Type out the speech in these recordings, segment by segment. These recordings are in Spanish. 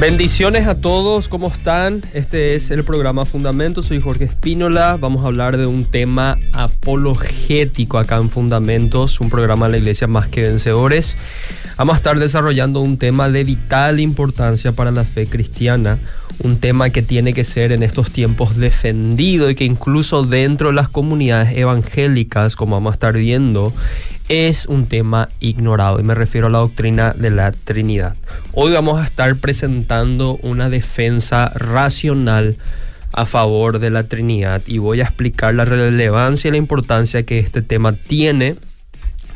Bendiciones a todos, ¿cómo están? Este es el programa Fundamentos, soy Jorge Espínola, vamos a hablar de un tema apologético acá en Fundamentos, un programa de la Iglesia Más que Vencedores. Vamos a estar desarrollando un tema de vital importancia para la fe cristiana, un tema que tiene que ser en estos tiempos defendido y que incluso dentro de las comunidades evangélicas, como vamos a estar viendo, es un tema ignorado y me refiero a la doctrina de la Trinidad. Hoy vamos a estar presentando una defensa racional a favor de la Trinidad y voy a explicar la relevancia y la importancia que este tema tiene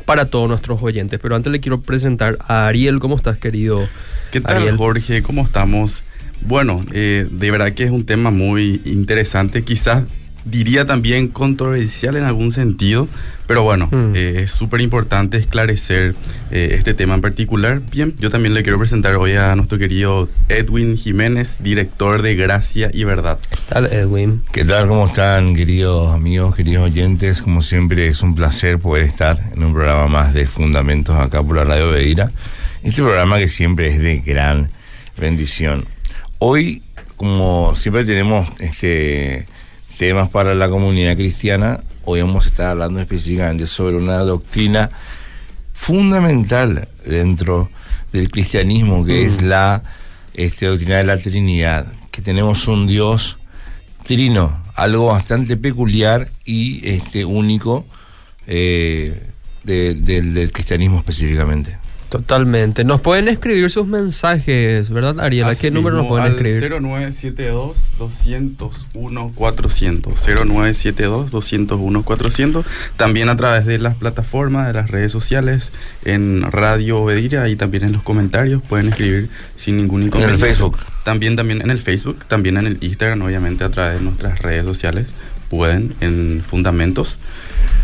para todos nuestros oyentes. Pero antes le quiero presentar a Ariel. ¿Cómo estás, querido? ¿Qué tal, Jorge? ¿Cómo estamos? Bueno, eh, de verdad que es un tema muy interesante. Quizás diría también controversial en algún sentido, pero bueno, mm. eh, es súper importante esclarecer eh, este tema en particular. Bien, yo también le quiero presentar hoy a nuestro querido Edwin Jiménez, director de Gracia y Verdad. ¿Qué tal, Edwin? ¿Qué tal? ¿Cómo están, queridos amigos, queridos oyentes? Como siempre, es un placer poder estar en un programa más de Fundamentos acá por la Radio Beira. Este programa que siempre es de gran bendición. Hoy, como siempre tenemos este temas para la comunidad cristiana, hoy vamos a estar hablando específicamente sobre una doctrina fundamental dentro del cristianismo, que es mm. la este, doctrina de la Trinidad, que tenemos un Dios trino, algo bastante peculiar y este, único eh, del cristianismo específicamente. Totalmente. Nos pueden escribir sus mensajes, ¿verdad, Ariel? ¿A qué número nos pueden escribir? 0972-201-400. 0972-201-400. También a través de las plataformas, de las redes sociales, en Radio Obediria y también en los comentarios pueden escribir sin ningún inconveniente. En el Facebook. También, también en el Facebook, también en el Instagram, obviamente a través de nuestras redes sociales pueden en Fundamentos.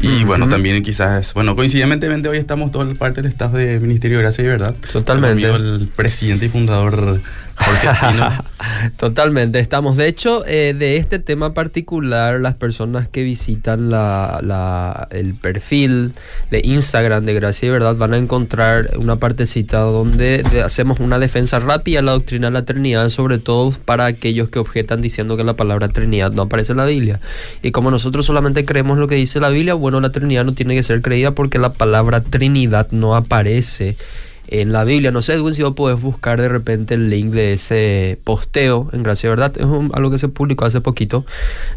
Y bueno, también quizás, bueno, coincidentemente hoy estamos toda parte del staff de Ministerio de Gracia y Verdad. Totalmente. El presidente y fundador Totalmente, estamos. De hecho, eh, de este tema particular, las personas que visitan la, el perfil de Instagram de Gracia y Verdad van a encontrar una partecita donde hacemos una defensa rápida a la doctrina de la Trinidad, sobre todo para aquellos que objetan diciendo que la palabra Trinidad no aparece en la Biblia. Y como nosotros solamente creemos lo que dice la Biblia, bueno, la Trinidad no tiene que ser creída porque la palabra Trinidad no aparece en la Biblia. No sé, Edwin, si vos podés buscar de repente el link de ese posteo en Gracia ¿verdad? Es algo que se publicó hace poquito.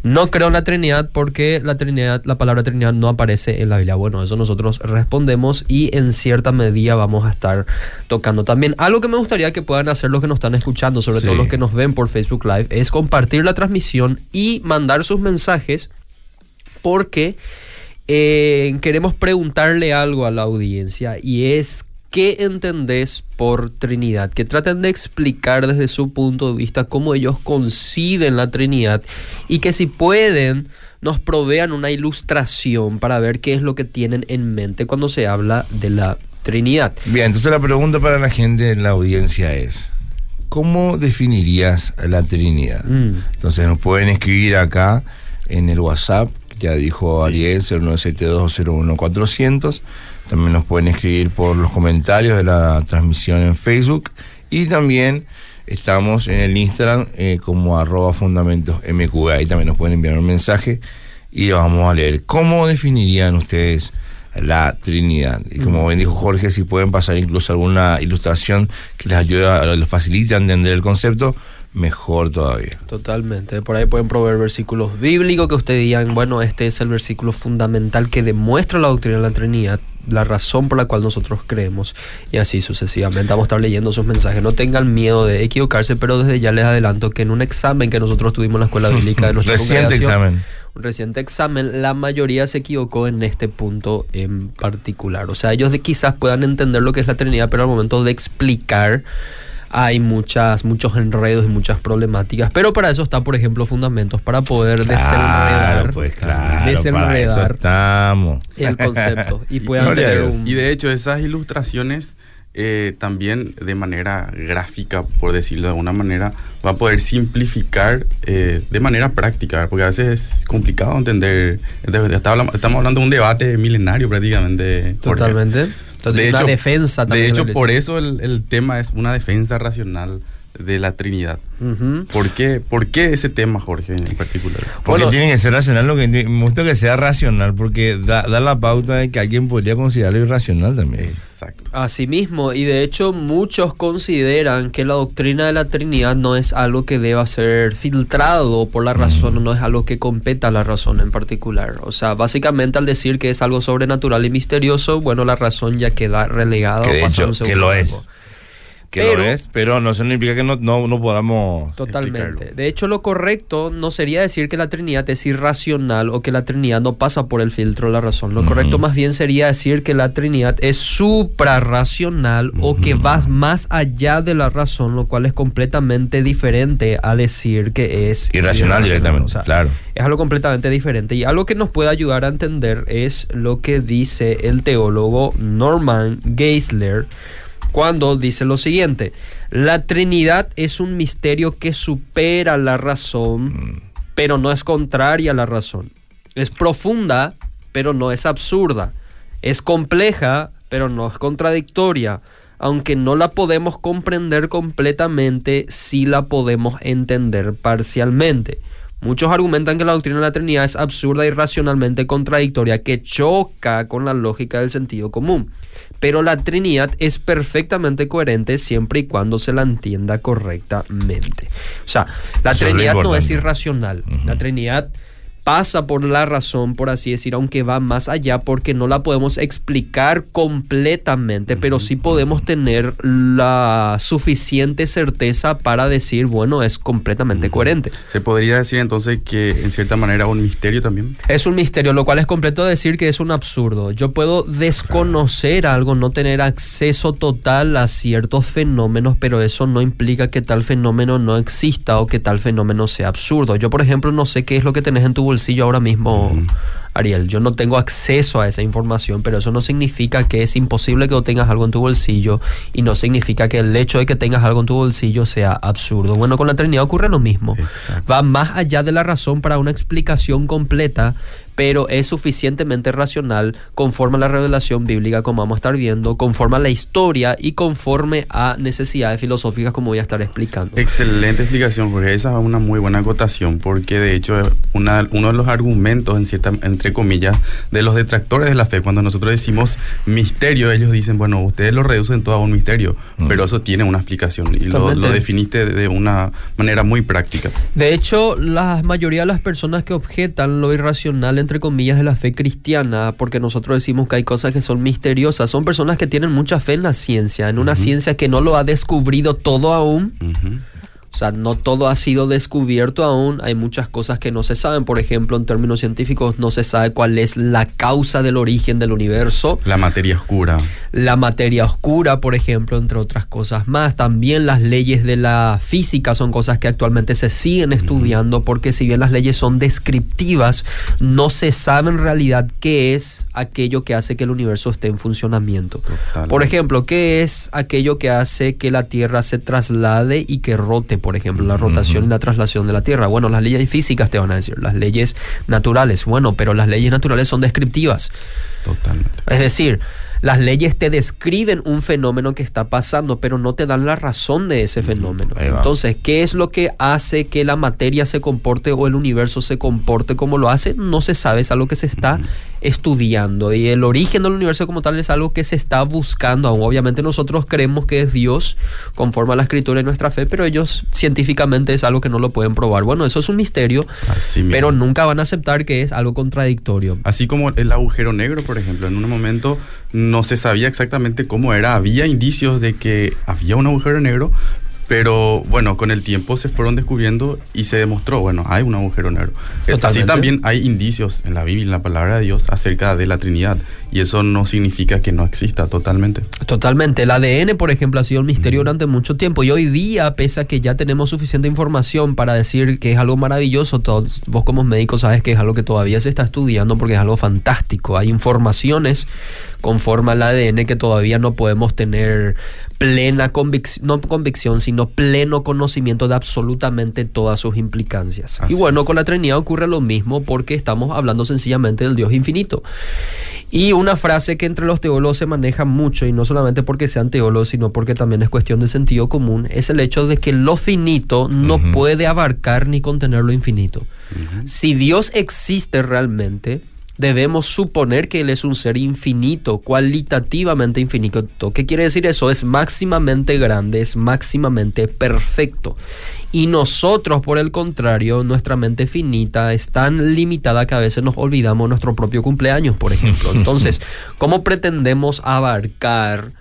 No creo en la Trinidad porque la Trinidad, la palabra Trinidad no aparece en la Biblia. Bueno, eso nosotros respondemos y en cierta medida vamos a estar tocando también. Algo que me gustaría que puedan hacer los que nos están escuchando, sobre todo los que nos ven por Facebook Live, es compartir la transmisión y mandar sus mensajes porque eh, queremos preguntarle algo a la audiencia y es ¿Qué entendés por Trinidad? Que traten de explicar desde su punto de vista cómo ellos conciben la Trinidad y que si pueden nos provean una ilustración para ver qué es lo que tienen en mente cuando se habla de la Trinidad. Bien, entonces la pregunta para la gente en la audiencia es, ¿cómo definirías la Trinidad? Mm. Entonces nos pueden escribir acá en el WhatsApp, ya dijo Ariel, 0972 también nos pueden escribir por los comentarios de la transmisión en Facebook y también estamos en el Instagram eh, como arroba fundamentos. Ahí también nos pueden enviar un mensaje y vamos a leer. ¿Cómo definirían ustedes la Trinidad? Y como bien dijo Jorge, si pueden pasar incluso alguna ilustración que les ayude, les facilite a entender el concepto, mejor todavía. Totalmente. Por ahí pueden proveer versículos bíblicos que ustedes digan, bueno, este es el versículo fundamental que demuestra la doctrina de la Trinidad la razón por la cual nosotros creemos y así sucesivamente. Vamos a estar leyendo sus mensajes. No tengan miedo de equivocarse, pero desde ya les adelanto que en un examen que nosotros tuvimos en la escuela bíblica de nuestra reciente examen. Un reciente examen, la mayoría se equivocó en este punto en particular. O sea, ellos de quizás puedan entender lo que es la Trinidad, pero al momento de explicar hay muchas, muchos enredos y muchas problemáticas. Pero para eso está, por ejemplo, fundamentos para poder desenredar, pues, claro, estamos. el concepto. y, y de hecho, esas ilustraciones eh, también de manera gráfica, por decirlo de alguna manera, va a poder simplificar eh, de manera práctica, porque a veces es complicado entender. Estamos hablando de un debate milenario prácticamente. Totalmente de hecho, defensa De hecho, por eso el, tema es una defensa racional de la Trinidad. ¿Por, qué, ¿Por qué ese tema, Jorge, en particular? Porque tiene que ser racional, lo que me gusta que sea racional, porque da, la pauta de que alguien podría considerarlo irracional también. Exacto. Así mismo, y de hecho muchos consideran que la doctrina de la Trinidad no es algo que deba ser filtrado por la razón, no es algo que competa a la razón en particular. O sea, básicamente al decir que es algo sobrenatural y misterioso, bueno, la razón ya queda relegada. Que que lo es que pero, lo es, pero no, eso no implica que no, no, podamos. Totalmente. De hecho, lo correcto no sería decir que la Trinidad es irracional o que la Trinidad no pasa por el filtro de la razón. Lo correcto más bien sería decir que la Trinidad es suprarracional o que va más allá de la razón, lo cual es completamente diferente a decir que es irracional, directamente. claro. Es algo completamente diferente. Y algo que nos puede ayudar a entender es lo que dice el teólogo Norman Geisler cuando dice lo siguiente, la Trinidad es un misterio que supera la razón, mm. pero no es contraria a la razón. Es profunda, pero no es absurda. Es compleja, pero no es contradictoria. Aunque no la podemos comprender completamente, sí la podemos entender parcialmente. Muchos argumentan que la doctrina de la Trinidad es absurda y racionalmente contradictoria, que choca con la lógica del sentido común. Pero la Trinidad es perfectamente coherente siempre y cuando se la entienda correctamente. O sea, la Trinidad no es irracional. La Trinidad pasa por la razón, por así decir, aunque va más allá porque no la podemos explicar completamente, pero sí podemos tener la suficiente certeza para decir, bueno, es completamente coherente. ¿Se podría decir entonces que en cierta manera un misterio también? Es un misterio, lo cual es completo decir que es un absurdo. Yo puedo desconocer algo, no tener acceso total a ciertos fenómenos, pero eso no implica que tal fenómeno no exista o que tal fenómeno sea absurdo. Yo, por ejemplo, no sé qué es lo que tenés en tu bolsillo ahora mismo, Ariel. Yo no tengo acceso a esa información, pero eso no significa que es imposible que tengas algo en tu bolsillo y no significa que el hecho de que tengas algo en tu bolsillo sea absurdo. Bueno, con la Trinidad ocurre lo mismo. Va más allá de la razón para una explicación completa, pero es suficientemente racional conforme a la revelación bíblica, como vamos a estar viendo, conforme a la historia y conforme a necesidades filosóficas, como voy a estar explicando. Excelente explicación, Jorge. Esa es una muy buena acotación, porque de hecho una, uno de los argumentos, en cierta, entre comillas, de los detractores de la fe, cuando nosotros decimos misterio, ellos dicen, bueno, ustedes lo reducen todo a un misterio, mm. pero eso tiene una explicación y lo, lo, definiste de una manera muy práctica. De hecho, la mayoría de las personas que objetan lo irracional entre comillas, de la fe cristiana, porque nosotros decimos que hay cosas que son misteriosas. Son personas que tienen mucha fe en la ciencia, en una ciencia que no lo ha descubrido todo aún. O sea, no todo ha sido descubierto aún, hay muchas cosas que no se saben, por ejemplo, en términos científicos no se sabe cuál es la causa del origen del universo. La materia oscura. La materia oscura, por ejemplo, entre otras cosas más. También las leyes de la física son cosas que actualmente se siguen estudiando porque si bien las leyes son descriptivas, no se sabe en realidad qué es aquello que hace que el universo esté en funcionamiento. Por ejemplo, qué es aquello que hace que la Tierra se traslade y que rote por ejemplo, la rotación y la traslación de la Tierra. Bueno, las leyes físicas te van a decir, las leyes naturales. Bueno, pero las leyes naturales son descriptivas. Totalmente. Es decir, las leyes te describen un fenómeno que está pasando, pero no te dan la razón de ese fenómeno. Entonces, ¿qué es lo que hace que la materia se comporte o el universo se comporte como lo hace? No se sabe, es algo que se está estudiando. Y el origen del universo como tal es algo que se está buscando Obviamente nosotros creemos que es Dios conforme a la escritura de nuestra fe, pero ellos científicamente es algo que no lo pueden probar. Bueno, eso es un misterio, pero nunca van a aceptar que es algo contradictorio. Así como el agujero negro, por ejemplo, en un momento no se sabía exactamente cómo era. Había indicios de que había un agujero negro, pero bueno, con el tiempo se fueron descubriendo y se demostró, bueno, hay un agujero negro. Así también hay indicios en la Biblia, en la palabra de Dios, acerca de la Trinidad. Y eso no significa que no exista totalmente. Totalmente. El ADN, por ejemplo, ha sido un misterio durante mucho tiempo. Y hoy día, pese a que ya tenemos suficiente información para decir que es algo maravilloso, todos, vos como médico sabes que es algo que todavía se está estudiando porque es algo fantástico. Hay informaciones conforme al ADN que todavía no podemos tener plena convicción, no convicción, sino pleno conocimiento de absolutamente todas sus implicancias. y bueno, con la Trinidad ocurre lo mismo porque estamos hablando sencillamente del Dios infinito. Y una frase que entre los teólogos se maneja mucho, y no solamente porque sean teólogos, sino porque también es cuestión de sentido común, es el hecho de que lo finito no puede abarcar ni contener lo infinito. Si Dios existe realmente, debemos suponer que Él es un ser infinito, cualitativamente infinito. ¿Qué quiere decir eso? Es máximamente grande, es máximamente perfecto. Y nosotros, por el contrario, nuestra mente finita es tan limitada que a veces nos olvidamos nuestro propio cumpleaños, por ejemplo. Entonces, ¿cómo pretendemos abarcar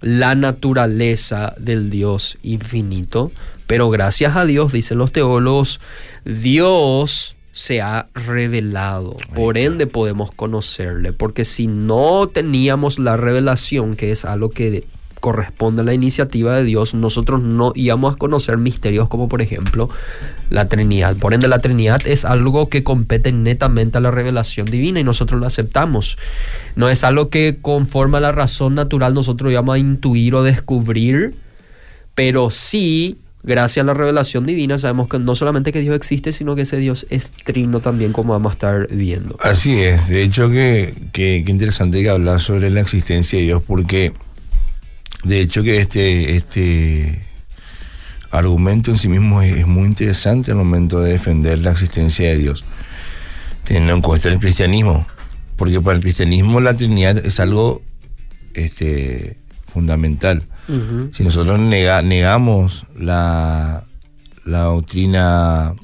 la naturaleza del Dios infinito? Pero gracias a Dios, dicen los teólogos, Dios se ha revelado. Por ende podemos conocerle, porque si no teníamos la revelación, que es algo que corresponde a la iniciativa de Dios, nosotros no íbamos a conocer misterios como por ejemplo la Trinidad. Por ende la Trinidad es algo que compete netamente a la revelación divina y nosotros lo aceptamos. No es algo que conforme a la razón natural nosotros íbamos a intuir o descubrir, pero sí gracias a la revelación divina sabemos que no solamente que Dios existe, sino que ese Dios es trino también, como vamos a estar viendo. Así es, de hecho que, que, interesante que hablar sobre la existencia de Dios, porque de hecho que este, este argumento en sí mismo es, muy interesante al momento de defender la existencia de Dios, teniendo en cuenta el cristianismo, porque para el cristianismo la Trinidad es algo este, fundamental si nosotros negamos la, la doctrina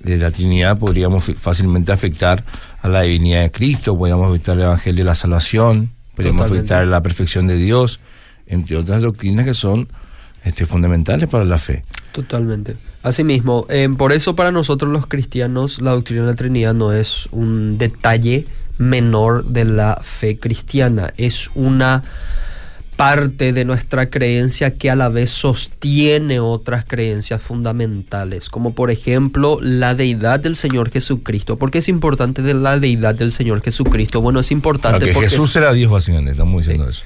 de la Trinidad, podríamos fácilmente afectar a la divinidad de Cristo, podríamos afectar el Evangelio de la salvación, podríamos afectar la perfección de Dios, entre otras doctrinas que son este, fundamentales para la fe. Totalmente. Asimismo, eh, por eso para nosotros los cristianos la doctrina de la Trinidad no es un detalle menor de la fe cristiana, es una parte de nuestra creencia que a la vez sostiene otras creencias fundamentales, como por ejemplo la deidad del Señor Jesucristo. ¿Por qué es importante de la deidad del Señor Jesucristo? Bueno, es importante porque Jesús era Dios básicamente, estamos diciendo eso.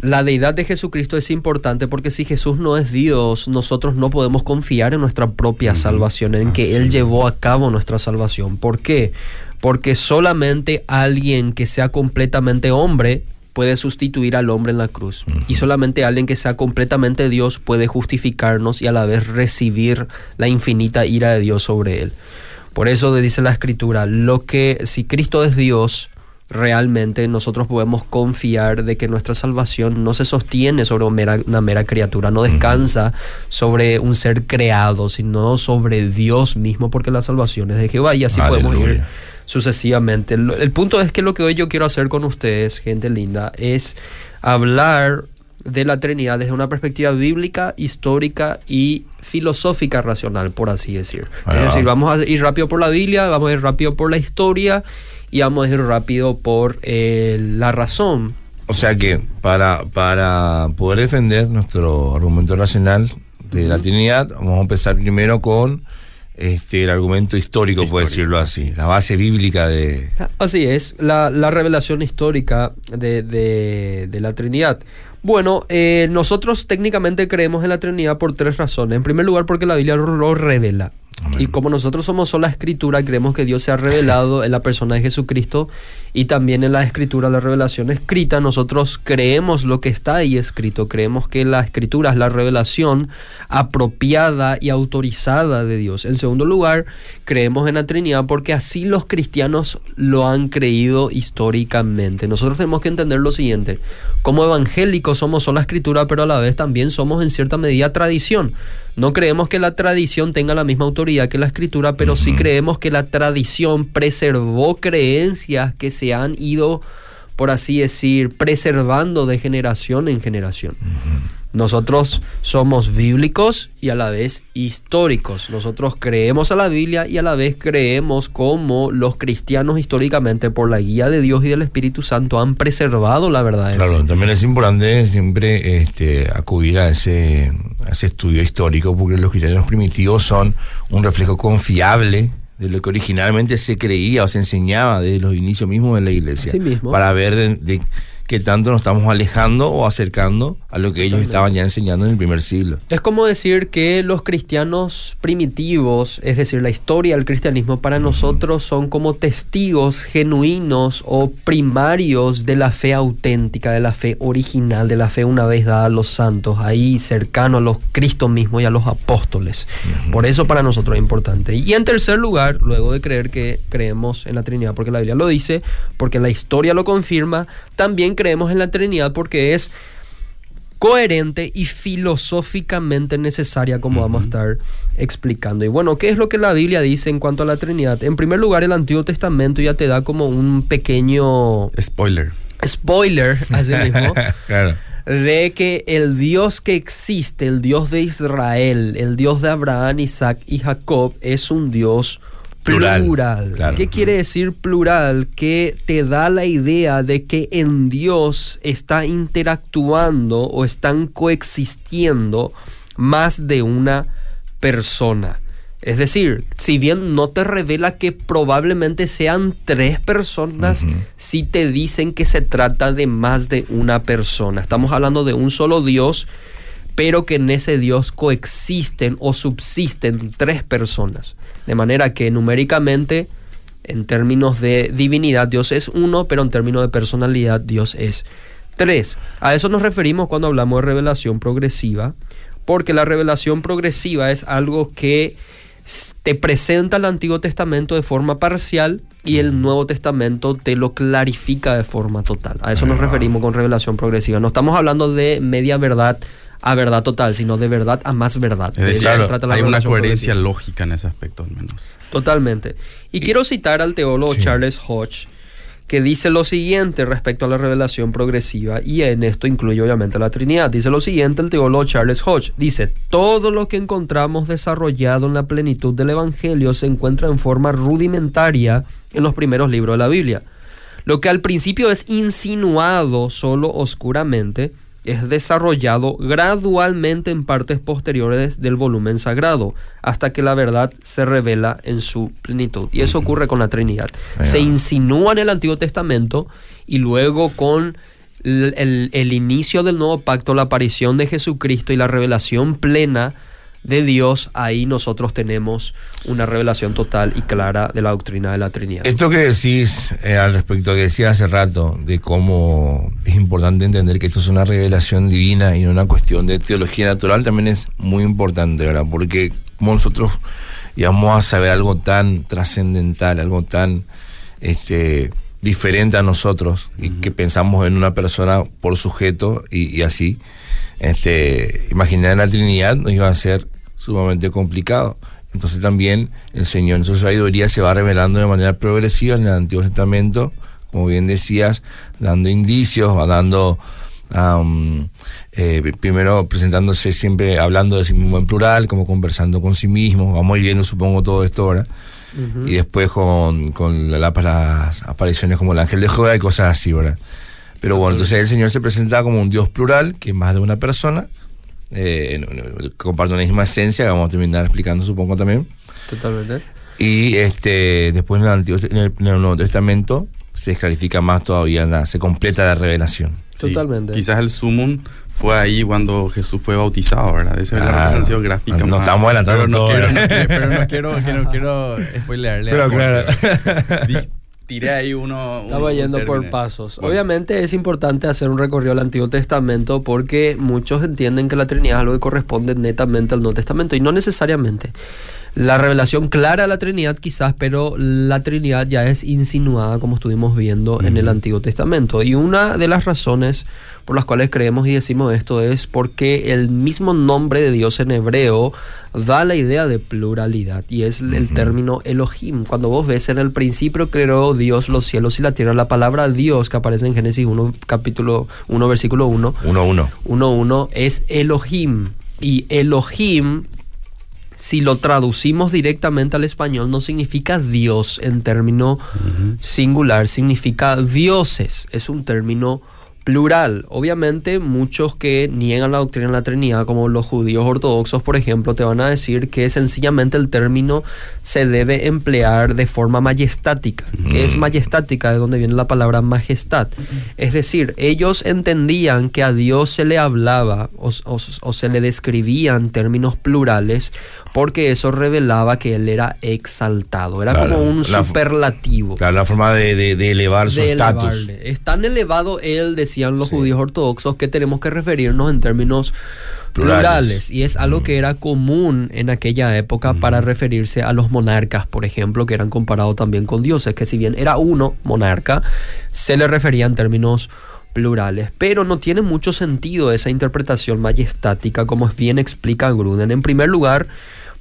La deidad de Jesucristo es importante porque si Jesús no es Dios, nosotros no podemos confiar en nuestra propia salvación, en que Él llevó a cabo nuestra salvación. ¿Por qué? Porque solamente alguien que sea completamente hombre puede sustituir al hombre en la cruz. Y solamente alguien que sea completamente Dios puede justificarnos y a la vez recibir la infinita ira de Dios sobre él. Por eso dice la escritura, lo que si Cristo es Dios, realmente nosotros podemos confiar de que nuestra salvación no se sostiene sobre una mera, criatura, no descansa sobre un ser creado, sino sobre Dios mismo, porque la salvación es de Jehová y así podemos ir sucesivamente. El, punto es que lo que hoy yo quiero hacer con ustedes, gente linda, es hablar de la Trinidad desde una perspectiva bíblica, histórica y filosófica racional, por así decir. Es decir, vamos a ir rápido por la Biblia, vamos a ir rápido por la historia y vamos a ir rápido por eh, la razón. O sea que para, para poder defender nuestro argumento racional de la Trinidad, vamos a empezar primero con este, el argumento histórico, por decirlo así, la base bíblica de... Así es, la, revelación histórica de, la Trinidad. Bueno, eh, nosotros técnicamente creemos en la Trinidad por tres razones. En primer lugar, porque la Biblia lo revela. Y como nosotros somos sola escritura, creemos que Dios se ha revelado en la persona de Jesucristo y también en la escritura, la revelación escrita. Nosotros creemos lo que está ahí escrito, creemos que la escritura es la revelación apropiada y autorizada de Dios. En segundo lugar, creemos en la Trinidad porque así los cristianos lo han creído históricamente. Nosotros tenemos que entender lo siguiente, como evangélicos somos sola escritura, pero a la vez también somos en cierta medida tradición. No creemos que la tradición tenga la misma autoridad que la escritura, pero sí creemos que la tradición preservó creencias que se han ido, por así decir, preservando de generación en generación. Nosotros somos bíblicos y a la vez históricos. Nosotros creemos a la Biblia y a la vez creemos como los cristianos históricamente por la guía de Dios y del Espíritu Santo han preservado la verdad. Claro, también es importante siempre este, acudir a ese, a ese estudio histórico porque los cristianos primitivos son un reflejo confiable de lo que originalmente se creía o se enseñaba desde los inicios mismos de la iglesia. mismo. Para ver de que tanto nos estamos alejando o acercando a lo que ellos estaban ya enseñando en el primer siglo. Es como decir que los cristianos primitivos, es decir, la historia del cristianismo para nosotros son como testigos genuinos o primarios de la fe auténtica, de la fe original, de la fe una vez dada a los santos, ahí cercano a los Cristo mismo y a los apóstoles. Por eso para nosotros es importante. Y en tercer lugar, luego de creer que creemos en la Trinidad, porque la Biblia lo dice, porque la historia lo confirma, también creemos en la Trinidad porque es coherente y filosóficamente necesaria, como vamos a estar explicando. Y bueno, ¿qué es lo que la Biblia dice en cuanto a la Trinidad? En primer lugar, el Antiguo Testamento ya te da como un pequeño... Spoiler. Spoiler, así mismo. claro. De que el Dios que existe, el Dios de Israel, el Dios de Abraham, Isaac y Jacob, es un Dios plural. ¿Qué quiere decir plural? Que te da la idea de que en Dios está interactuando o están coexistiendo más de una persona. Es decir, si bien no te revela que probablemente sean tres personas, si te dicen que se trata de más de una persona. Estamos hablando de un solo Dios pero que en ese Dios coexisten o subsisten tres personas. De manera que numéricamente, en términos de divinidad, Dios es uno, pero en términos de personalidad, Dios es tres. A eso nos referimos cuando hablamos de revelación progresiva, porque la revelación progresiva es algo que te presenta el Antiguo Testamento de forma parcial y el Nuevo Testamento te lo clarifica de forma total. A eso nos referimos con revelación progresiva. No estamos hablando de media verdad a verdad total, sino de verdad a más verdad. hay una coherencia lógica en ese aspecto al menos. Totalmente. Y, quiero citar al teólogo Charles Hodge, que dice lo siguiente respecto a la revelación progresiva, y en esto incluye obviamente la Trinidad. Dice lo siguiente el teólogo Charles Hodge, dice, todo lo que encontramos desarrollado en la plenitud del Evangelio se encuentra en forma rudimentaria en los primeros libros de la Biblia. Lo que al principio es insinuado solo oscuramente, es desarrollado gradualmente en partes posteriores del volumen sagrado, hasta que la verdad se revela en su plenitud. Y eso ocurre con la Trinidad. Se insinúa en el Antiguo Testamento y luego con el, el inicio del nuevo pacto, la aparición de Jesucristo y la revelación plena de Dios, ahí nosotros tenemos una revelación total y clara de la doctrina de la Trinidad. Esto que decís eh, al respecto que decía hace rato, de cómo es importante entender que esto es una revelación divina y no una cuestión de teología natural, también es muy importante, ¿verdad? Porque como nosotros íbamos a saber algo tan trascendental, algo tan este, diferente a nosotros, y que pensamos en una persona por sujeto y, y así, este, imaginar la Trinidad nos iba a ser sumamente complicado. Entonces también el Señor en su sabiduría se va revelando de manera progresiva en el Antiguo Testamento, como bien decías, dando indicios, va dando, eh, primero presentándose siempre hablando de sí mismo en plural, como conversando con sí mismo, vamos viendo supongo todo esto ahora, y después con, con las apariciones como el ángel de Jehová y cosas así, ¿verdad? Pero bueno, entonces el Señor se presenta como un Dios plural, que es más de una persona, eh, una misma esencia, vamos a terminar explicando supongo también. Totalmente. Y este después en el, Antiguo, en el, Nuevo Testamento se clarifica más todavía, se completa la revelación. Totalmente. Quizás el sumum fue ahí cuando Jesús fue bautizado, ¿verdad? Esa es la representación gráfica. No, estamos adelantando pero todo. No quiero, pero no quiero, que no quiero spoilearle. Pero claro. tiré ahí uno. Estaba yendo por pasos. Obviamente es importante hacer un recorrido al Antiguo Testamento porque muchos entienden que la Trinidad es algo que corresponde netamente al Nuevo Testamento y no necesariamente la revelación clara de la Trinidad quizás, pero la Trinidad ya es insinuada como estuvimos viendo en el Antiguo Testamento. Y una de las razones por las cuales creemos y decimos esto es porque el mismo nombre de Dios en hebreo da la idea de pluralidad y es el término Elohim. Cuando vos ves en el principio creó Dios los cielos y la tierra, la palabra Dios que aparece en Génesis 1, capítulo 1, versículo 1, 1, 1, 1 es Elohim. Y Elohim si lo traducimos directamente al español, no significa Dios en término singular, significa dioses. Es un término plural. Obviamente muchos que niegan la doctrina de la Trinidad, como los judíos ortodoxos, por ejemplo, te van a decir que sencillamente el término se debe emplear de forma majestática. que es majestática? De donde viene la palabra majestad. Es decir, ellos entendían que a Dios se le hablaba o, o se le describía en términos plurales porque eso revelaba que él era exaltado, era como un superlativo. Claro, la forma de, elevar su estatus. Es tan elevado él, decían los judíos ortodoxos, que tenemos que referirnos en términos plurales. Y es algo que era común en aquella época para referirse a los monarcas, por ejemplo, que eran comparados también con dioses, que si bien era uno monarca, se le refería en términos plurales, pero no tiene mucho sentido esa interpretación majestática como bien explica Gruden. En primer lugar,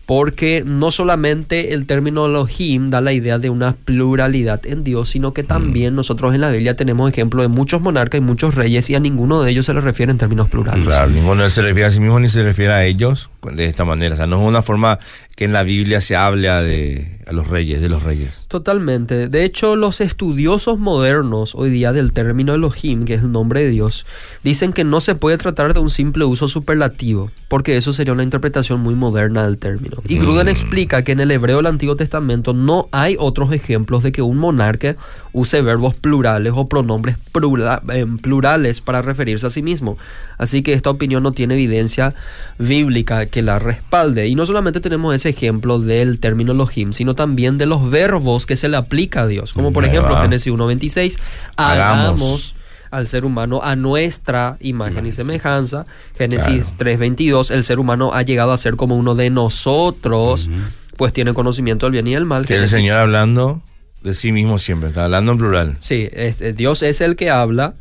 porque no solamente el término Elohim da la idea de una pluralidad en Dios, sino que también mm. nosotros en la Biblia tenemos ejemplo de muchos monarcas y muchos reyes y a ninguno de ellos se les refiere en términos plurales. Claro, ninguno se refiere a sí mismo ni se refiere a ellos de esta manera. O sea, no es una forma que en la Biblia se habla de a los reyes, de los reyes. Totalmente. De hecho, los estudiosos modernos hoy día del término Elohim, que es el nombre de Dios, dicen que no se puede tratar de un simple uso superlativo, porque eso sería una interpretación muy moderna del término. Y Gruden mm. explica que en el hebreo del Antiguo Testamento no hay otros ejemplos de que un monarca use verbos plurales o pronombres eh, plurales para referirse a sí mismo. Así que esta opinión no tiene evidencia bíblica que la respalde. Y no solamente tenemos ese ejemplo del término Elohim, sino también de los verbos que se le aplica a Dios. Como por ejemplo Génesis 1.26, hagamos al ser humano a nuestra imagen y semejanza. Génesis 3.22, el ser humano ha llegado a ser como uno de nosotros, pues tiene conocimiento del bien y del mal. Que el Señor hablando de sí mismo siempre, está hablando en plural. Sí, Dios es el que habla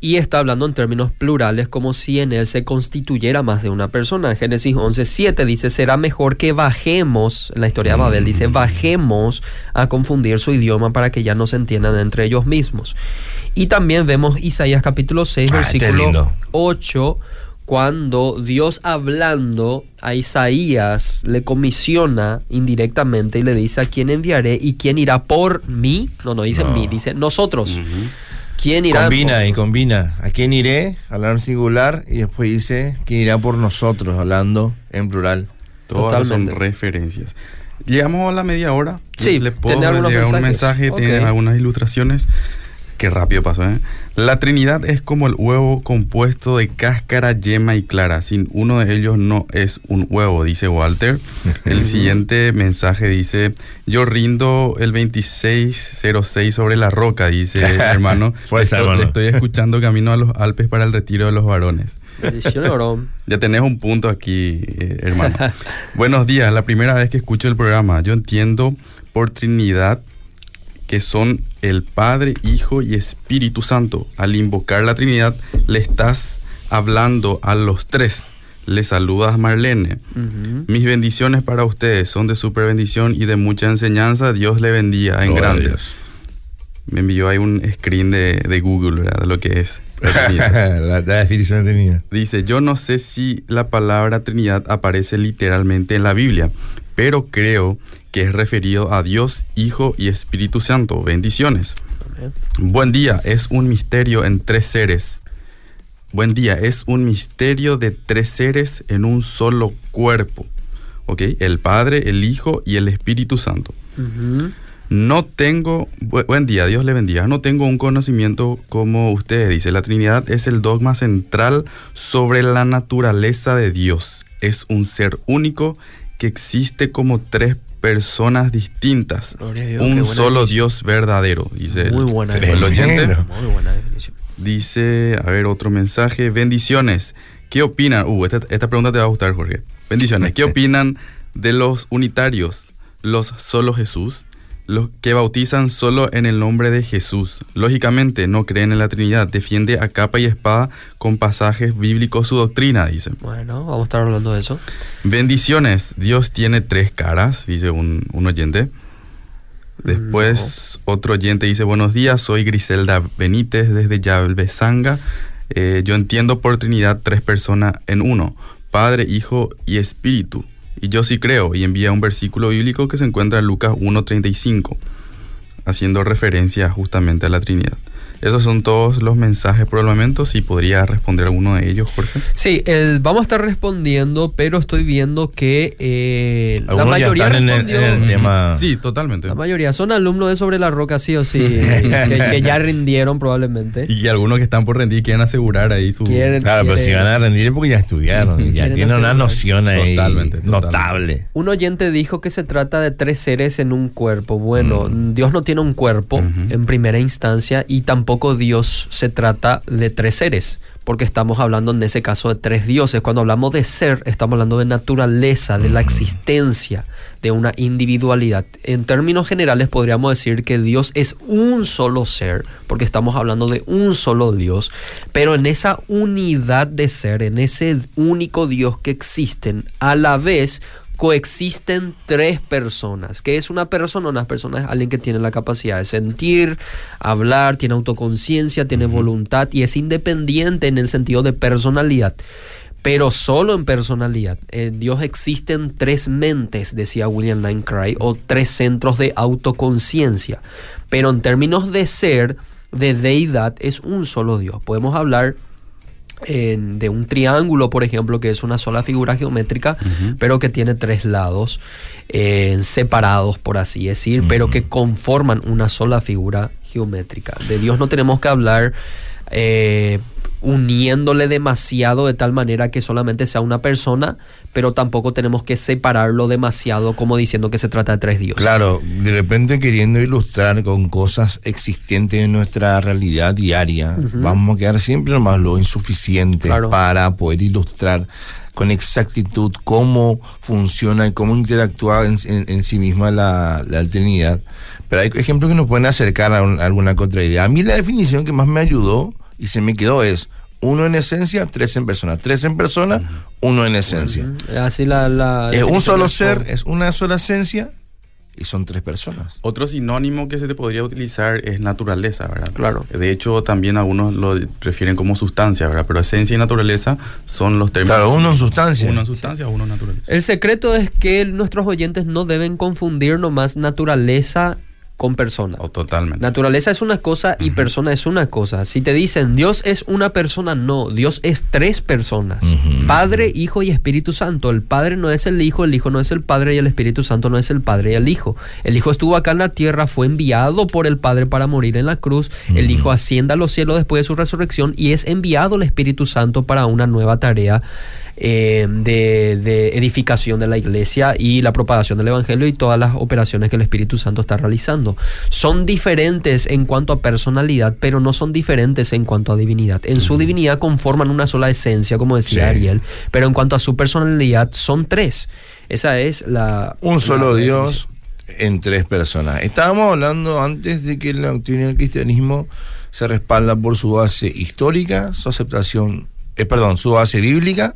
y está hablando en términos plurales como si en él se constituyera más de una persona. Génesis 11.7 dice, será mejor que bajemos, la historia de Babel dice, mm. bajemos a confundir su idioma para que ya no se entiendan entre ellos mismos. Y también vemos Isaías capítulo 6, ah, este versículo 8, cuando Dios hablando a Isaías le comisiona indirectamente y le dice a quién enviaré y quién irá por mí. No, no dice mí, dice nosotros. ¿Quién irá? Combina y combina. ¿A quién iré? Hablando en singular y después dice quién irá por nosotros, hablando en plural. Todas son referencias. Llegamos a la media hora. Sí, le puedo llegar un mensaje, tiene algunas ilustraciones. Qué rápido pasó, ¿eh? La Trinidad es como el huevo compuesto de cáscara, yema y clara. Sin uno de ellos no es un huevo, dice Walter. El siguiente mensaje dice, yo rindo el 2606 sobre la roca, dice hermano. pues, estoy, estoy escuchando camino a los Alpes para el retiro de los varones. ya tenés un punto aquí, eh, hermano. Buenos días, la primera vez que escucho el programa. Yo entiendo por Trinidad que son el Padre, Hijo y Espíritu Santo. Al invocar la Trinidad, le estás hablando a los tres. Le saludas Marlene. Mis bendiciones para ustedes son de super bendición y de mucha enseñanza. Dios le bendiga en grandes. Me envió ahí un screen de, Google, ¿verdad? De lo que es. La, definición de Trinidad. Dice, yo no sé si la palabra Trinidad aparece literalmente en la Biblia, pero creo que es referido a Dios, Hijo y Espíritu Santo. Bendiciones. Buen día, es un misterio en tres seres. Buen día, es un misterio de tres seres en un solo cuerpo. ¿Ok? El Padre, el Hijo y el Espíritu Santo. No tengo, buen día, Dios le bendiga. No tengo un conocimiento como usted dice. La Trinidad es el dogma central sobre la naturaleza de Dios. Es un ser único que existe como tres personas distintas. un solo Dios verdadero, dice Muy buena el, oyente. Muy buena definición. Dice, a ver, otro mensaje. Bendiciones. ¿Qué opinan? Uh, esta, esta pregunta te va a gustar, Jorge. Bendiciones. ¿Qué opinan de los unitarios? Los solo Jesús los que bautizan solo en el nombre de Jesús. Lógicamente no creen en la Trinidad, defiende a capa y espada con pasajes bíblicos su doctrina, dice. Bueno, vamos a estar hablando de eso. Bendiciones, Dios tiene tres caras, dice un, oyente. Después otro oyente dice, buenos días, soy Griselda Benítez desde Yalbezanga. Eh, yo entiendo por Trinidad tres personas en uno, Padre, Hijo y Espíritu. Y yo sí creo, y envía un versículo bíblico que se encuentra en Lucas 1.35, haciendo referencia justamente a la Trinidad. Esos son todos los mensajes por el momento. Si podría responder alguno de ellos, Jorge. Sí, el, vamos a estar respondiendo, pero estoy viendo que eh, la Algunos ya mayoría están en el- respondió. en el tema. Sí, totalmente. La mayoría son alumnos de Sobre la Roca, sí o sí, que, que ya rindieron probablemente. Y algunos que están por rendir quieren asegurar ahí su... Quieren- Claro, pero si van a rendir es porque ya estudiaron, ya Quieren tienen una asegurar. noción ahí Totalmente, totalmente. notable. Un oyente dijo que se trata de tres seres en un cuerpo. Bueno, Mm. Dios no tiene un cuerpo Ujú. en primera instancia y tampoco Dios se trata de tres seres, porque estamos hablando en ese caso de tres dioses. Cuando hablamos de ser, estamos hablando de naturaleza, de la existencia, de una individualidad. En términos generales podríamos decir que Dios es un solo ser, porque estamos hablando de un solo Dios, pero en esa unidad de ser, en ese único Dios que existen, a la vez coexisten tres personas. ¿Qué es una persona? Una persona es alguien que tiene la capacidad de sentir, hablar, tiene autoconciencia, tiene voluntad y es independiente en el sentido de personalidad. Pero solo en personalidad. En Dios existen tres mentes, decía William Lane o tres centros de autoconciencia. Pero en términos de ser, de deidad, es un solo Dios. Podemos hablar en- de un triángulo, por ejemplo, que es una sola figura geométrica, pero que tiene tres lados eh, separados, por así decir, pero que conforman una sola figura geométrica. De Dios no tenemos que hablar eh, uniéndole demasiado de tal manera que solamente sea una persona, pero tampoco tenemos que separarlo demasiado como diciendo que se trata de tres dioses. Claro, de repente queriendo ilustrar con cosas existentes en nuestra realidad diaria, vamos a quedar siempre nomás lo insuficiente Claro. para poder ilustrar con exactitud cómo funciona y cómo interactúa en, en- en sí misma la, la Trinidad. Pero hay ejemplos que nos pueden acercar a, un- a alguna otra idea. A mí la definición que más me ayudó y se me quedó es uno en esencia, tres en persona. Tres en persona, uno en esencia. Así la... la Es un solo ser, es una sola esencia y son tres personas. Otro sinónimo que se te podría utilizar es naturaleza, ¿verdad? Claro. De hecho, también algunos lo refieren como sustancia, ¿verdad? Pero esencia y naturaleza son los términos. Claro, uno en sustancia. Uno en sustancia, uno en naturaleza. El secreto es que nuestros oyentes no deben confundir nomás naturaleza con persona. O totalmente. Naturaleza es una cosa y persona es una cosa. Si te dicen Dios es una persona, no, Dios es tres personas. Padre, Hijo y Espíritu Santo. El Padre no es el Hijo, el Hijo no es el Padre y el Espíritu Santo no es el Padre y el Hijo. El Hijo estuvo acá en la tierra, fue enviado por el Padre para morir en la cruz. El Hijo asciende a los cielos después de su resurrección y es enviado el Espíritu Santo para una nueva tarea eh, de, de edificación de la iglesia y la propagación del Evangelio y todas las operaciones que el Espíritu Santo está realizando. Son diferentes en cuanto a personalidad, pero no son diferentes en cuanto a divinidad. En su divinidad conforman una sola esencia, como decía Sí. Ariel, pero en cuanto a su personalidad son tres. Esa es la... Un solo la- Dios en tres personas. Estábamos hablando antes de que la doctrina del cristianismo se respalda por su base histórica, su aceptación, eh, perdón, su base bíblica,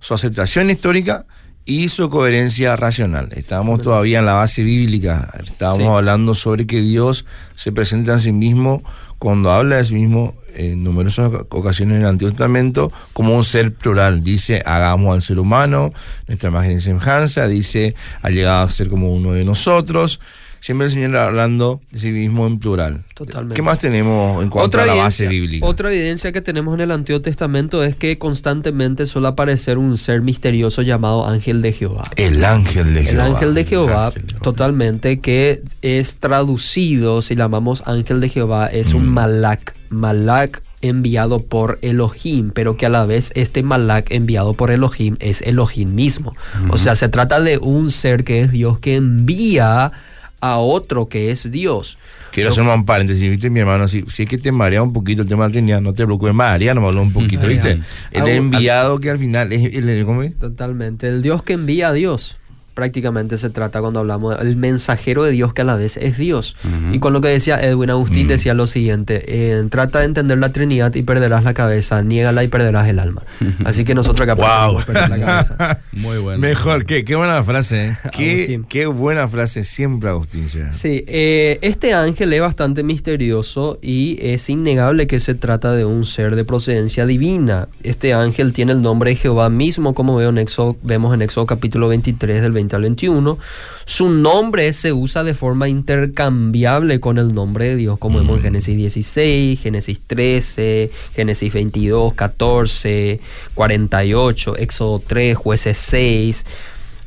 su aceptación histórica y su coherencia racional. Estábamos todavía en la base bíblica. Estábamos Sí. hablando sobre que Dios se presenta a sí mismo cuando habla de sí mismo en numerosas oca- ocasiones en el Antiguo Testamento como un ser plural. Dice, hagamos al ser humano, nuestra imagen y semejanza. Dice, ha llegado a ser como uno de nosotros. Siempre el Señor hablando de sí mismo en plural. Totalmente. ¿Qué más tenemos en cuanto a la base bíblica? otra evidencia que tenemos en el Antiguo Testamento es que constantemente suele aparecer un ser misterioso llamado ángel de Jehová. el ángel de El Jehová. ángel de Jehová, ángel de Jehová. totalmente, que es traducido, si llamamos ángel de Jehová, es un Mm. malak. Malak enviado por Elohim, pero que a la vez este malak enviado por Elohim es Elohim mismo. O sea, se trata de un ser que es Dios que envía a otro que es Dios. Quiero hacer un paréntesis, viste, mi hermano, si, si es que te marea un poquito el tema de la Trinidad, no te preocupes, María no me habló un poquito, viste. El enviado que al final es el, ¿cómo es? Totalmente. El Dios que envía a Dios. Prácticamente se trata cuando hablamos el mensajero de Dios que a la vez es Dios. Ujú. Y con lo que decía Edwin Agustín Mm. decía lo siguiente, eh, trata de entender la Trinidad y perderás la cabeza, niégala y perderás el alma. Así que nosotros acá Wow. perder la cabeza. Muy bueno. Mejor, qué, qué buena frase, ¿eh? qué, qué buena frase siempre, Agustín. Será. Sí, eh, este ángel es bastante misterioso y es innegable que se trata de un ser de procedencia divina. Este ángel tiene el nombre de Jehová mismo, como veo en Éxodo- vemos en Éxodo capítulo 23 del 20 20 al 21. Su nombre se usa de forma intercambiable con el nombre de Dios, como vemos en Génesis 16, Génesis 13, Génesis 22, 14, 48, Éxodo 3, Jueces 6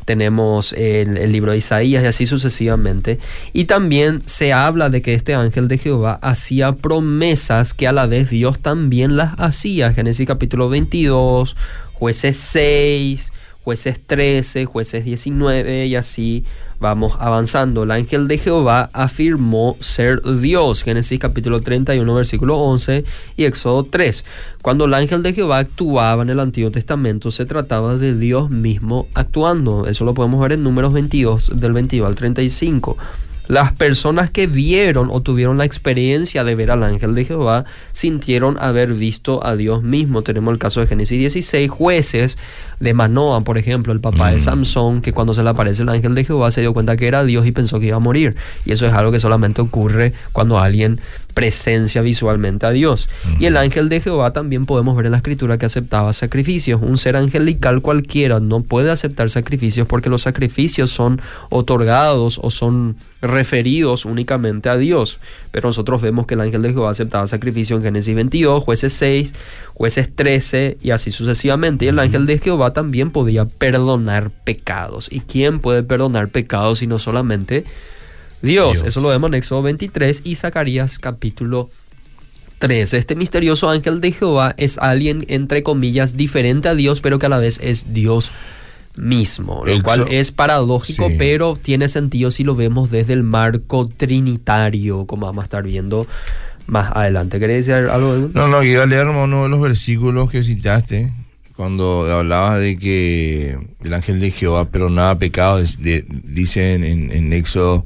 tenemos el, el, libro de Isaías y así sucesivamente. Y también se habla de que este ángel de Jehová hacía promesas que a la vez Dios también las hacía. Génesis capítulo 22, jueces 6, jueces 13, jueces 19 y así vamos avanzando. El ángel de Jehová afirmó ser Dios. Génesis capítulo 31 versículo 11 y Éxodo 3. Cuando el ángel de Jehová actuaba en el Antiguo Testamento se trataba de Dios mismo actuando. Eso lo podemos ver en números 22 del 22 al 35. Las personas que vieron o tuvieron la experiencia de ver al ángel de Jehová sintieron haber visto a Dios mismo. Tenemos el caso de Génesis 16, jueces de Manoa, por ejemplo, el papá de Mm. Samson, que cuando se le aparece el ángel de Jehová se dio cuenta que era Dios y pensó que iba a morir. Y eso es algo que solamente ocurre cuando alguien presencia visualmente a Dios. Y el ángel de Jehová también podemos ver en la escritura que aceptaba sacrificios. Un ser angelical cualquiera no puede aceptar sacrificios porque los sacrificios son otorgados o son referidos únicamente a Dios. Pero nosotros vemos que el ángel de Jehová aceptaba sacrificio en Génesis 22, jueces 6, jueces 13 y así sucesivamente. Y el ángel de Jehová también podía perdonar pecados. ¿Y quién puede perdonar pecados sino solamente Dios? Dios. Eso lo vemos en Éxodo 23 y Zacarías capítulo 3. Este misterioso ángel de Jehová es alguien, entre comillas, diferente a Dios, pero que a la vez es Dios mismo, lo Exo- cual es paradójico, Sí. pero tiene sentido si lo vemos desde el marco trinitario, como vamos a estar viendo más adelante. ¿Querés decir algo? Edwin? No, no, iba a leer uno de los versículos que citaste cuando hablabas de que el ángel de Jehová perdonaba pecados. de- dice en, en- en Éxodo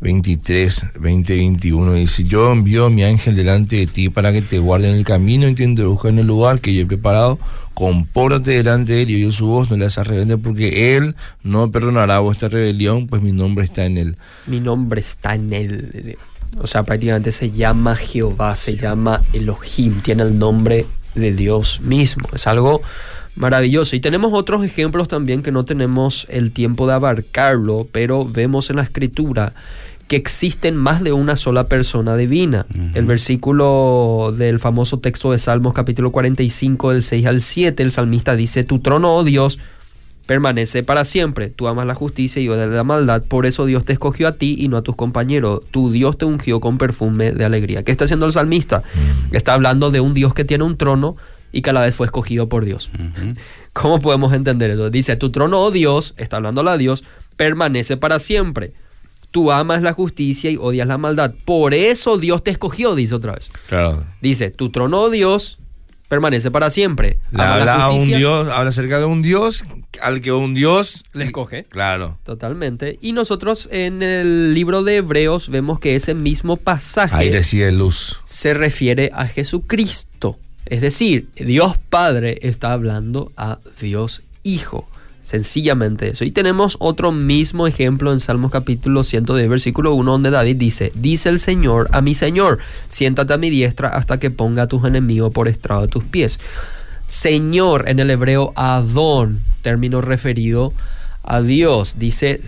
23, 20, 21, dice, yo envío a mi ángel delante de ti para que te guarde en el camino y te introduzca en el lugar que yo he preparado. Compórtate delante de él y oye su voz, no le hagas rebelde porque él no perdonará vuestra rebelión, pues mi nombre está en él. Mi nombre está en él. O sea, prácticamente se llama Jehová, se llama Elohim, tiene el nombre de Dios mismo. Es algo maravilloso. Y tenemos otros ejemplos también que no tenemos el tiempo de abarcarlo, pero vemos en la escritura que existen más de una sola persona divina. El versículo del famoso texto de Salmos capítulo 45 del 6 al 7, el salmista dice, tu trono, oh Dios, permanece para siempre. Tú amas la justicia y odias la maldad. Por eso Dios te escogió a ti y no a tus compañeros. Tu Dios te ungió con perfume de alegría. ¿Qué está haciendo el salmista? Está hablando de un Dios que tiene un trono y que a la vez fue escogido por Dios. ¿Cómo podemos entender eso? Dice, tu trono, oh Dios, está hablando a Dios, permanece para siempre. Tú amas la justicia y odias la maldad. Por eso Dios te escogió, dice otra vez. Claro. Dice, tu trono, Dios, permanece para siempre. La habla a un Dios, habla acerca de un Dios al que un Dios Le escoge. Claro. Totalmente. Y nosotros en el libro de Hebreos vemos que ese mismo pasaje luz. se refiere a Jesucristo. Es decir, Dios Padre está hablando a Dios Hijo. Sencillamente eso. Y tenemos otro mismo ejemplo en Salmos capítulo 110, versículo 1, donde David dice, dice el Señor a mi Señor, siéntate a mi diestra hasta que ponga a tus enemigos por estrado de tus pies. Señor en el hebreo Adón, término referido a Dios, dice,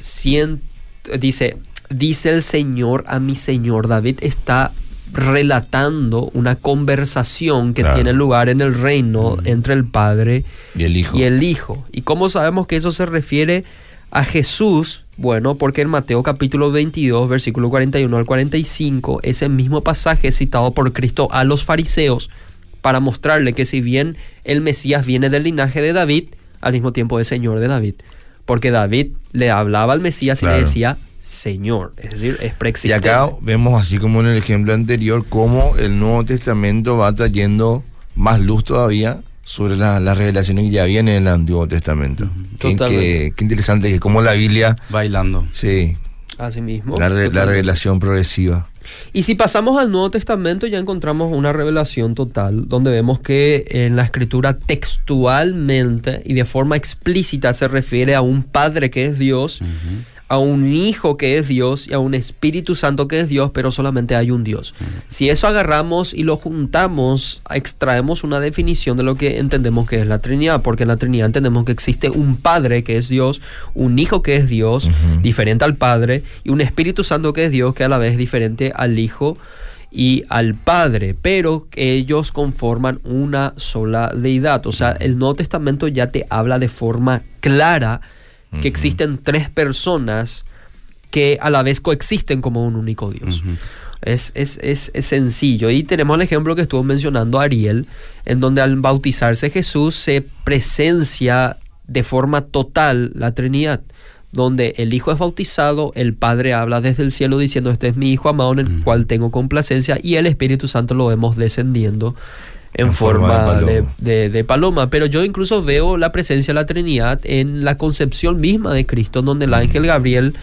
dice, dice el Señor a mi Señor. David está relatando una conversación que Claro. tiene lugar en el reino entre el Padre Y el Hijo. y el Hijo. ¿Y cómo sabemos que eso se refiere a Jesús? Bueno, porque en Mateo capítulo 22, versículo 41 al 45, ese mismo pasaje es citado por Cristo a los fariseos para mostrarle que si bien el Mesías viene del linaje de David, al mismo tiempo es Señor de David. Porque David le hablaba al Mesías y le decía Señor, es decir, es Y preexistente. acá vemos, así como en el ejemplo anterior, cómo el Nuevo Testamento va trayendo más luz todavía sobre la- las revelaciones que ya vienen en el Antiguo Testamento. Qué, qué- qué interesante que como la Biblia, Bailando. sí, Así mismo. la, re- la totalmente. revelación progresiva. Y si pasamos al Nuevo Testamento ya encontramos una revelación total donde vemos que en la escritura textualmente y de forma explícita se refiere a un Padre que es Dios, a un Hijo que es Dios y a un Espíritu Santo que es Dios, pero solamente hay un Dios. Si eso agarramos y lo juntamos, extraemos una definición de lo que entendemos que es la Trinidad, porque en la Trinidad entendemos que existe un Padre que es Dios, un Hijo que es Dios, diferente al Padre, y un Espíritu Santo que es Dios, que a la vez es diferente al Hijo y al Padre, pero ellos conforman una sola deidad. O sea, el Nuevo Testamento ya te habla de forma clara que existen tres personas que a la vez coexisten como un único Dios. es, es, es, sencillo. Y tenemos el ejemplo que estuvo mencionando Ariel, en donde al bautizarse Jesús se presencia de forma total la Trinidad, donde el Hijo es bautizado, el Padre habla desde el cielo diciendo, este es mi Hijo amado en el cual tengo complacencia, y el Espíritu Santo lo vemos descendiendo en, forma, de, paloma. Pero yo incluso veo la presencia de la Trinidad en la concepción misma de Cristo, donde el ángel Gabriel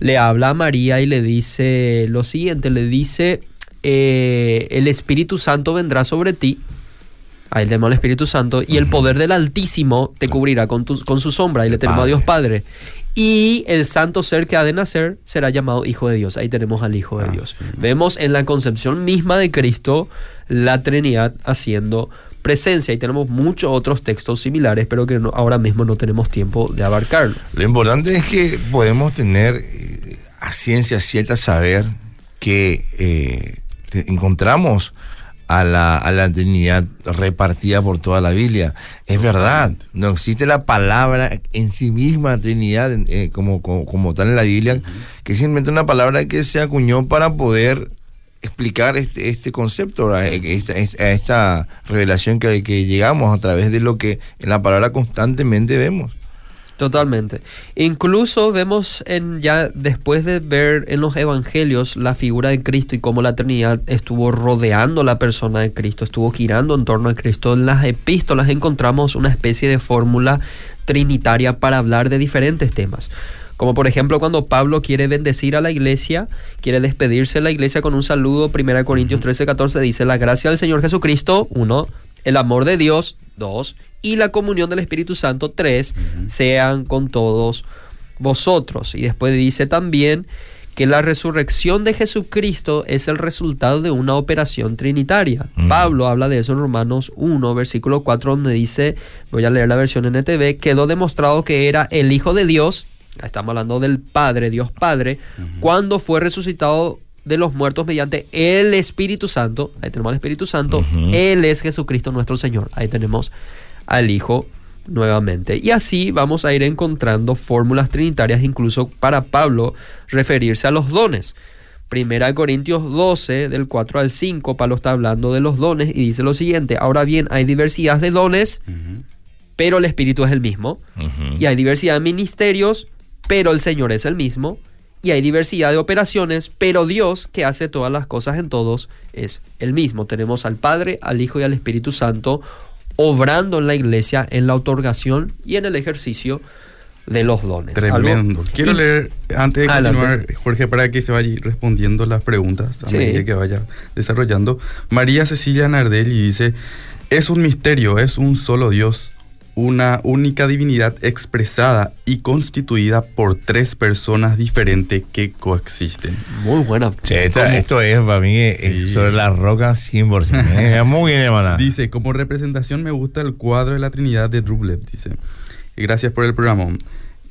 le habla a María y le dice lo siguiente, le dice, eh, el Espíritu Santo vendrá sobre ti. Ahí tenemos al Espíritu Santo y el poder del Altísimo te cubrirá con, con su sombra. Y le tenemos a Dios Padre y el santo ser que ha de nacer será llamado Hijo de Dios. Ahí tenemos al Hijo de Dios. Vemos en la concepción misma de Cristo la Trinidad haciendo presencia y tenemos muchos otros textos similares, pero que ahora mismo no tenemos tiempo de abarcarlo. Lo importante es que podemos tener eh, a ciencia cierta saber que eh, encontramos a la, a la Trinidad repartida por toda la Biblia. Es verdad, no existe la palabra en sí misma Trinidad eh, como, como, tal en la Biblia, que es simplemente una palabra que se acuñó para poder explicar este, este concepto, a esta, esta revelación que, que llegamos a través de lo que en la palabra constantemente vemos. Totalmente. Incluso vemos en ya después de ver en los evangelios la figura de Cristo y cómo la Trinidad estuvo rodeando la persona de Cristo, estuvo girando en torno a Cristo. En las epístolas encontramos una especie de fórmula trinitaria para hablar de diferentes temas. Como por ejemplo cuando Pablo quiere bendecir a la iglesia, quiere despedirse de la iglesia con un saludo, 1 Corintios 13, 14 dice, la gracia del Señor Jesucristo, uno, el amor de Dios, dos, y la comunión del Espíritu Santo, tres, sean con todos vosotros. Y después dice también que la resurrección de Jesucristo es el resultado de una operación trinitaria. Pablo habla de eso en Romanos 1, versículo 4, donde dice, voy a leer la versión NTV, quedó demostrado que era el Hijo de Dios, estamos hablando del Padre, Dios Padre, cuando fue resucitado de los muertos mediante el Espíritu Santo, ahí tenemos al Espíritu Santo, Él es Jesucristo nuestro Señor, ahí tenemos al Hijo nuevamente. Y así vamos a ir encontrando fórmulas trinitarias incluso para Pablo referirse a los dones. Primera de Corintios 12, del 4 al 5, Pablo está hablando de los dones y dice lo siguiente, ahora bien, hay diversidad de dones, pero el Espíritu es el mismo, y hay diversidad de ministerios, pero el Señor es el mismo, y hay diversidad de operaciones, pero Dios, que hace todas las cosas en todos, es el mismo. Tenemos al Padre, al Hijo y al Espíritu Santo obrando en la iglesia en la otorgación y en el ejercicio de los dones. Tremendo. Quiero leer, antes de continuar, Jorge, para que se vaya respondiendo las preguntas a medida que vaya desarrollando. María Cecilia Nardelli dice, es un misterio, es un solo Dios una única divinidad expresada y constituida por tres personas diferentes que coexisten. Muy buena. esto es para mí sobre la roca 100%. ¿eh? Muy bien, hermana. Dice, como representación me gusta el cuadro de la Trinidad de Rublev, dice. Gracias por el programa.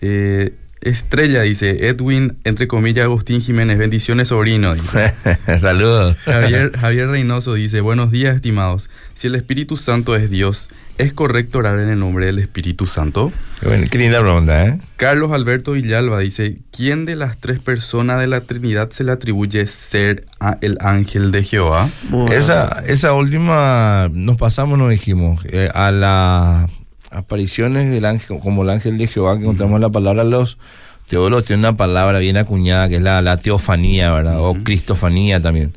Eh, Estrella dice, Edwin, entre comillas, Agustín Jiménez, bendiciones sobrino, dice. Saludos. Javier, Javier Reynoso dice, buenos días estimados. Si el Espíritu Santo es Dios, ¿Es correcto orar en el nombre del Espíritu Santo? Bueno, qué linda pregunta, ¿eh? Carlos Alberto Villalba dice, ¿quién de las tres personas de la Trinidad se le atribuye ser el ángel de Jehová? Esa, esa última nos pasamos, nos dijimos, eh, a las apariciones del ángel, como el ángel de Jehová, que encontramos la palabra, los teólogos tienen una palabra bien acuñada, que es la, teofanía, ¿verdad? O cristofanía también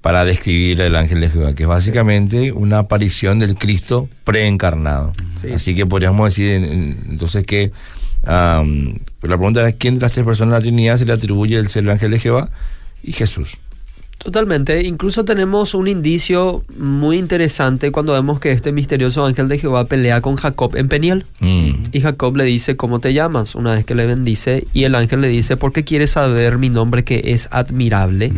para describir el ángel de Jehová, que es básicamente una aparición del Cristo preencarnado. Así que podríamos decir entonces que la pregunta es quién de las tres personas de la Trinidad se le atribuye el ser el ángel de Jehová y Jesús. Totalmente. Incluso tenemos un indicio muy interesante cuando vemos que este misterioso ángel de Jehová pelea con Jacob en Peniel. Mm. Y Jacob le dice, ¿cómo te llamas? Una vez que le bendice. Y el ángel le dice, ¿por qué quieres saber mi nombre que es admirable?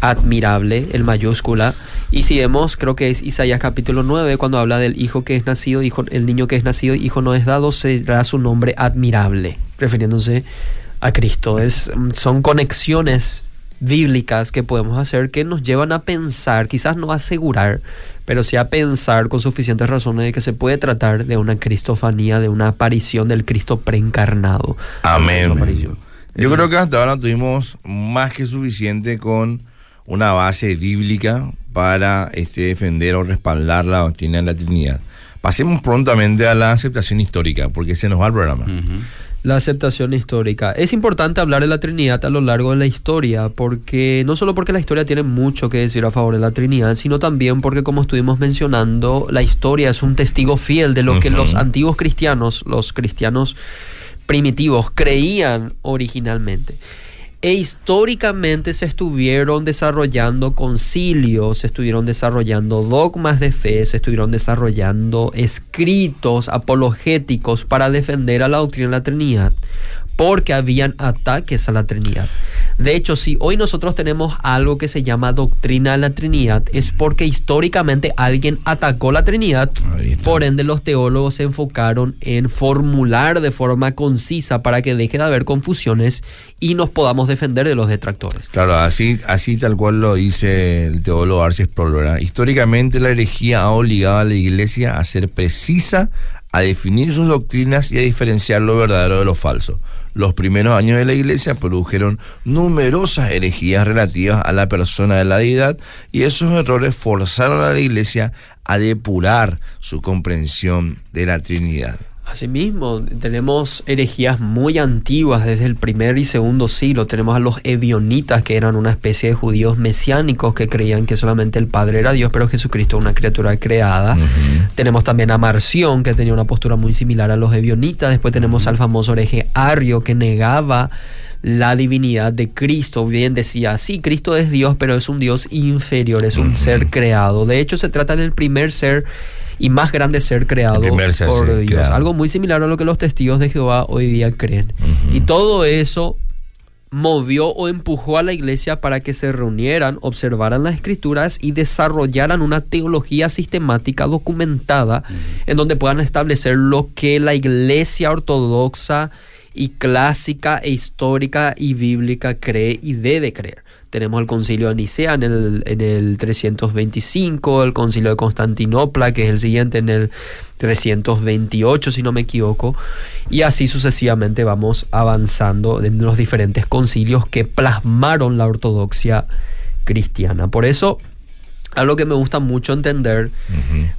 Admirable, en mayúscula. Y si vemos, creo que es Isaías capítulo 9, cuando habla del hijo que es nacido, hijo, el niño que es nacido, hijo no es dado, será su nombre admirable, refiriéndose a Cristo. Es, son conexiones bíblicas que podemos hacer que nos llevan a pensar, quizás no a asegurar, pero sí a pensar con suficientes razones de que se puede tratar de una cristofanía, de una aparición del Cristo preencarnado. Amén. Yo creo que hasta ahora tuvimos más que suficiente con una base bíblica para este, defender o respaldar la doctrina de la Trinidad. Pasemos prontamente a la aceptación histórica, porque se nos va el programa. La aceptación histórica. Es importante hablar de la Trinidad a lo largo de la historia, porque no solo porque la historia tiene mucho que decir a favor de la Trinidad, sino también porque, como estuvimos mencionando, la historia es un testigo fiel de lo que los antiguos cristianos, los cristianos primitivos, creían originalmente. E históricamente se estuvieron desarrollando concilios, se estuvieron desarrollando dogmas de fe, se estuvieron desarrollando escritos apologéticos para defender a la doctrina de la Trinidad, porque habían ataques a la Trinidad. De hecho, si hoy nosotros tenemos algo que se llama doctrina de la Trinidad, es porque históricamente alguien atacó la Trinidad, por ende los teólogos se enfocaron en formular de forma concisa para que deje de haber confusiones y nos podamos defender de los detractores. Claro, así, así tal cual lo dice el teólogo Arces Sproul, ¿verdad? Históricamente la herejía ha obligado a la iglesia a ser precisa, a definir sus doctrinas y a diferenciar lo verdadero de lo falso. Los primeros años de la iglesia produjeron numerosas herejías relativas a la persona de la deidad y esos errores forzaron a la iglesia a depurar su comprensión de la Trinidad. Asimismo, tenemos herejías muy antiguas desde el primer y segundo siglo. Tenemos a los evionitas, que eran una especie de judíos mesiánicos que creían que solamente el Padre era Dios, pero Jesucristo una criatura creada. Tenemos también a Marción, que tenía una postura muy similar a los evionitas. Después tenemos al famoso hereje Arrio, que negaba la divinidad de Cristo. Bien decía, sí, Cristo es Dios, pero es un Dios inferior, es un ser creado. De hecho, se trata del primer ser y más grande ser creado ser, por Dios. creado. Algo muy similar a lo que los testigos de Jehová hoy día creen. Y todo eso movió o empujó a la iglesia para que se reunieran, observaran las escrituras y desarrollaran una teología sistemática documentada en donde puedan establecer lo que la iglesia ortodoxa y clásica e histórica y bíblica cree y debe creer. Tenemos el concilio de Nicea en el, en el 325, el concilio de Constantinopla, que es el siguiente en el 328, si no me equivoco, y así sucesivamente vamos avanzando en los diferentes concilios que plasmaron la ortodoxia cristiana. Por eso, algo que me gusta mucho entender,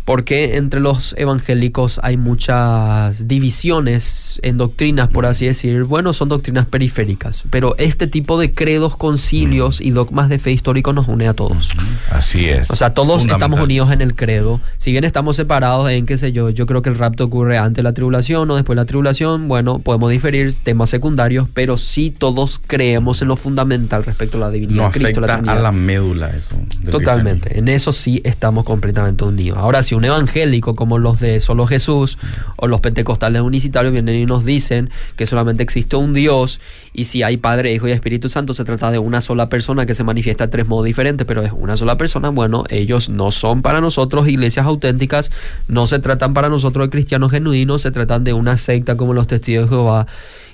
porque entre los evangélicos hay muchas divisiones en doctrinas, por así decir. Bueno, son doctrinas periféricas, pero este tipo de credos, concilios y dogmas de fe histórico nos une a todos. Así es. O sea, todos estamos unidos en el credo. Si bien estamos separados en, qué sé yo, yo creo que el rapto ocurre antes de la tribulación o después de la tribulación, bueno, podemos diferir temas secundarios, pero sí todos creemos en lo fundamental respecto a la divinidad No de Cristo, la afecta a la médula eso. Totalmente, en eso sí estamos completamente unidos. Ahora, si un evangélico como los de Solo Jesús o los pentecostales unicitarios vienen y nos dicen que solamente existe un Dios y si hay Padre, Hijo y Espíritu Santo se trata de una sola persona que se manifiesta de tres modos diferentes, pero es una sola persona, bueno, ellos no son para nosotros iglesias auténticas, no se tratan para nosotros de cristianos genuinos, se tratan de una secta como los testigos de Jehová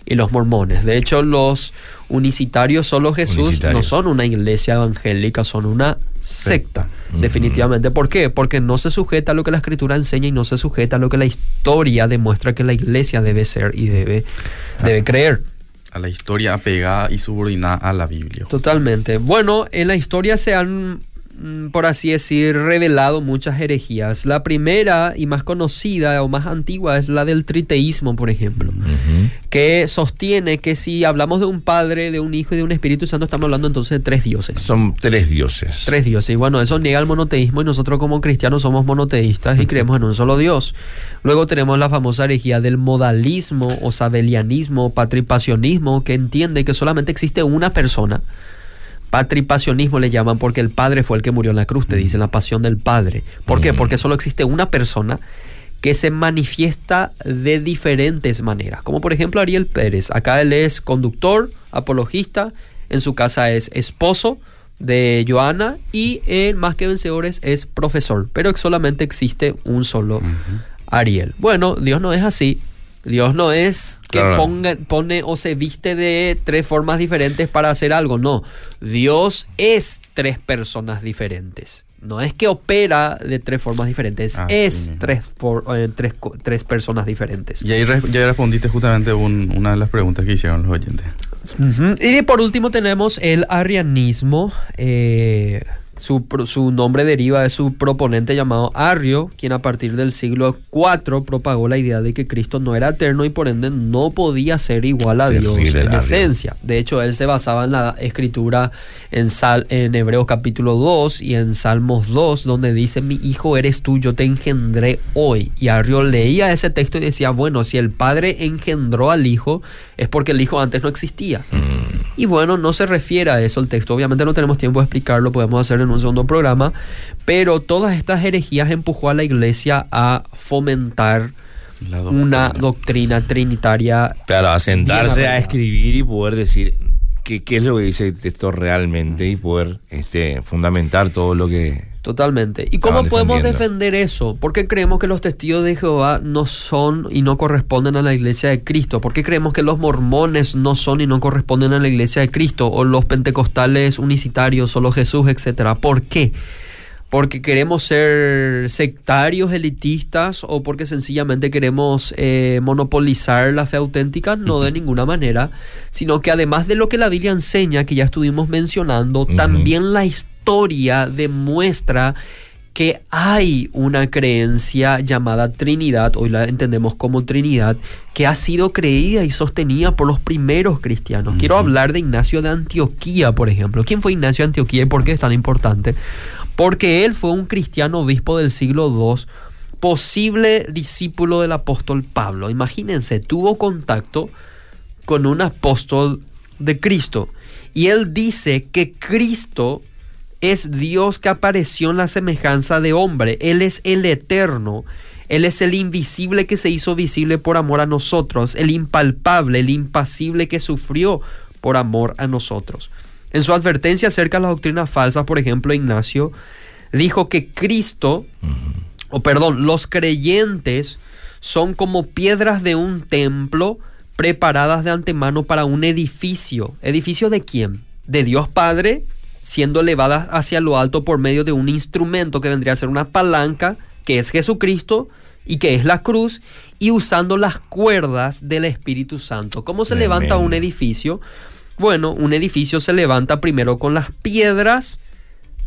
y los mormones. De hecho, los unicitarios Solo Jesús no son una iglesia evangélica, son una secta. Definitivamente. ¿Por qué? Porque no se sujeta a lo que la escritura enseña y no se sujeta a lo que la historia demuestra que la iglesia debe ser y debe, debe creer. A la historia apegada y subordinada a la Biblia. Totalmente. Bueno, en la historia se han, por así decir, revelado muchas herejías. La primera y más conocida o más antigua es la del triteísmo, por ejemplo, que sostiene que si hablamos de un Padre, de un Hijo y de un Espíritu Santo, estamos hablando entonces de tres dioses. Son tres dioses. Tres dioses. Y bueno, eso niega el monoteísmo y nosotros como cristianos somos monoteístas y creemos en un solo Dios. Luego tenemos la famosa herejía del modalismo o sabelianismo, patripacionismo, que entiende que solamente existe una persona. Patripasionismo le llaman porque el Padre fue el que murió en la cruz, te dicen la pasión del Padre. ¿Por qué? Porque solo existe una persona que se manifiesta de diferentes maneras. Como por ejemplo Ariel Pérez. Acá él es conductor, apologista, en su casa es esposo de Joana y en Más que Vencedores es profesor, pero solamente existe un solo Ariel. Bueno, Dios no es así. Dios no es que ponga, pone o se viste de tres formas diferentes para hacer algo, no. Dios es tres personas diferentes. No es que opera de tres formas diferentes, es tres, eh, tres, tres, personas diferentes. Y ahí ya respondiste justamente una de las preguntas que hicieron los oyentes. Y por último tenemos el arianismo. Eh, su, nombre deriva de su proponente llamado Arrio, quien a partir del siglo IV propagó la idea de que Cristo no era eterno y por ende no podía ser igual a Dios en esencia. De hecho, él se basaba en la escritura en, Sal, en Hebreos capítulo 2 y en Salmos 2, donde dice, mi hijo eres tú, yo te engendré hoy. Y Arrio leía ese texto y decía, bueno, si el Padre engendró al Hijo, es porque el Hijo antes no existía. Mm. Y bueno, no se refiere a eso el texto. Obviamente no tenemos tiempo de explicarlo, podemos hacerlo en un segundo programa. Pero todas estas herejías empujó a la iglesia a fomentar una doctrina trinitaria. Claro, a sentarse a escribir y poder decir qué, qué es lo que dice el texto realmente y poder este, fundamentar todo lo que Totalmente. ¿Y cómo podemos defender eso? ¿Por qué creemos que los testigos de Jehová no son y no corresponden a la iglesia de Cristo? ¿Por qué creemos que los mormones no son y no corresponden a la iglesia de Cristo? O los pentecostales unicitarios, solo Jesús, etcétera. ¿Por qué? Porque queremos ser sectarios, elitistas o porque sencillamente queremos eh, monopolizar la fe auténtica, no de ninguna manera, sino que además de lo que la Biblia enseña, que ya estuvimos mencionando, también la historia demuestra que hay una creencia llamada Trinidad, hoy la entendemos como Trinidad, que ha sido creída y sostenida por los primeros cristianos. Quiero hablar de Ignacio de Antioquía, por ejemplo. ¿Quién fue Ignacio de Antioquía y por qué es tan importante? Porque él fue un cristiano obispo del siglo II, posible discípulo del apóstol Pablo. Imagínense, tuvo contacto con un apóstol de Cristo. Y él dice que Cristo es Dios que apareció en la semejanza de hombre. Él es el eterno. Él es el invisible que se hizo visible por amor a nosotros, el impalpable, el impasible que sufrió por amor a nosotros. En su advertencia acerca de las doctrinas falsas, por ejemplo, Ignacio dijo que Cristo, o perdón, los creyentes son como piedras de un templo preparadas de antemano para un edificio. ¿Edificio de quién? De Dios Padre, siendo elevadas hacia lo alto por medio de un instrumento que vendría a ser una palanca, que es Jesucristo, y que es la cruz, y usando las cuerdas del Espíritu Santo. ¿Cómo se levanta un edificio? Bueno, un edificio se levanta primero con las piedras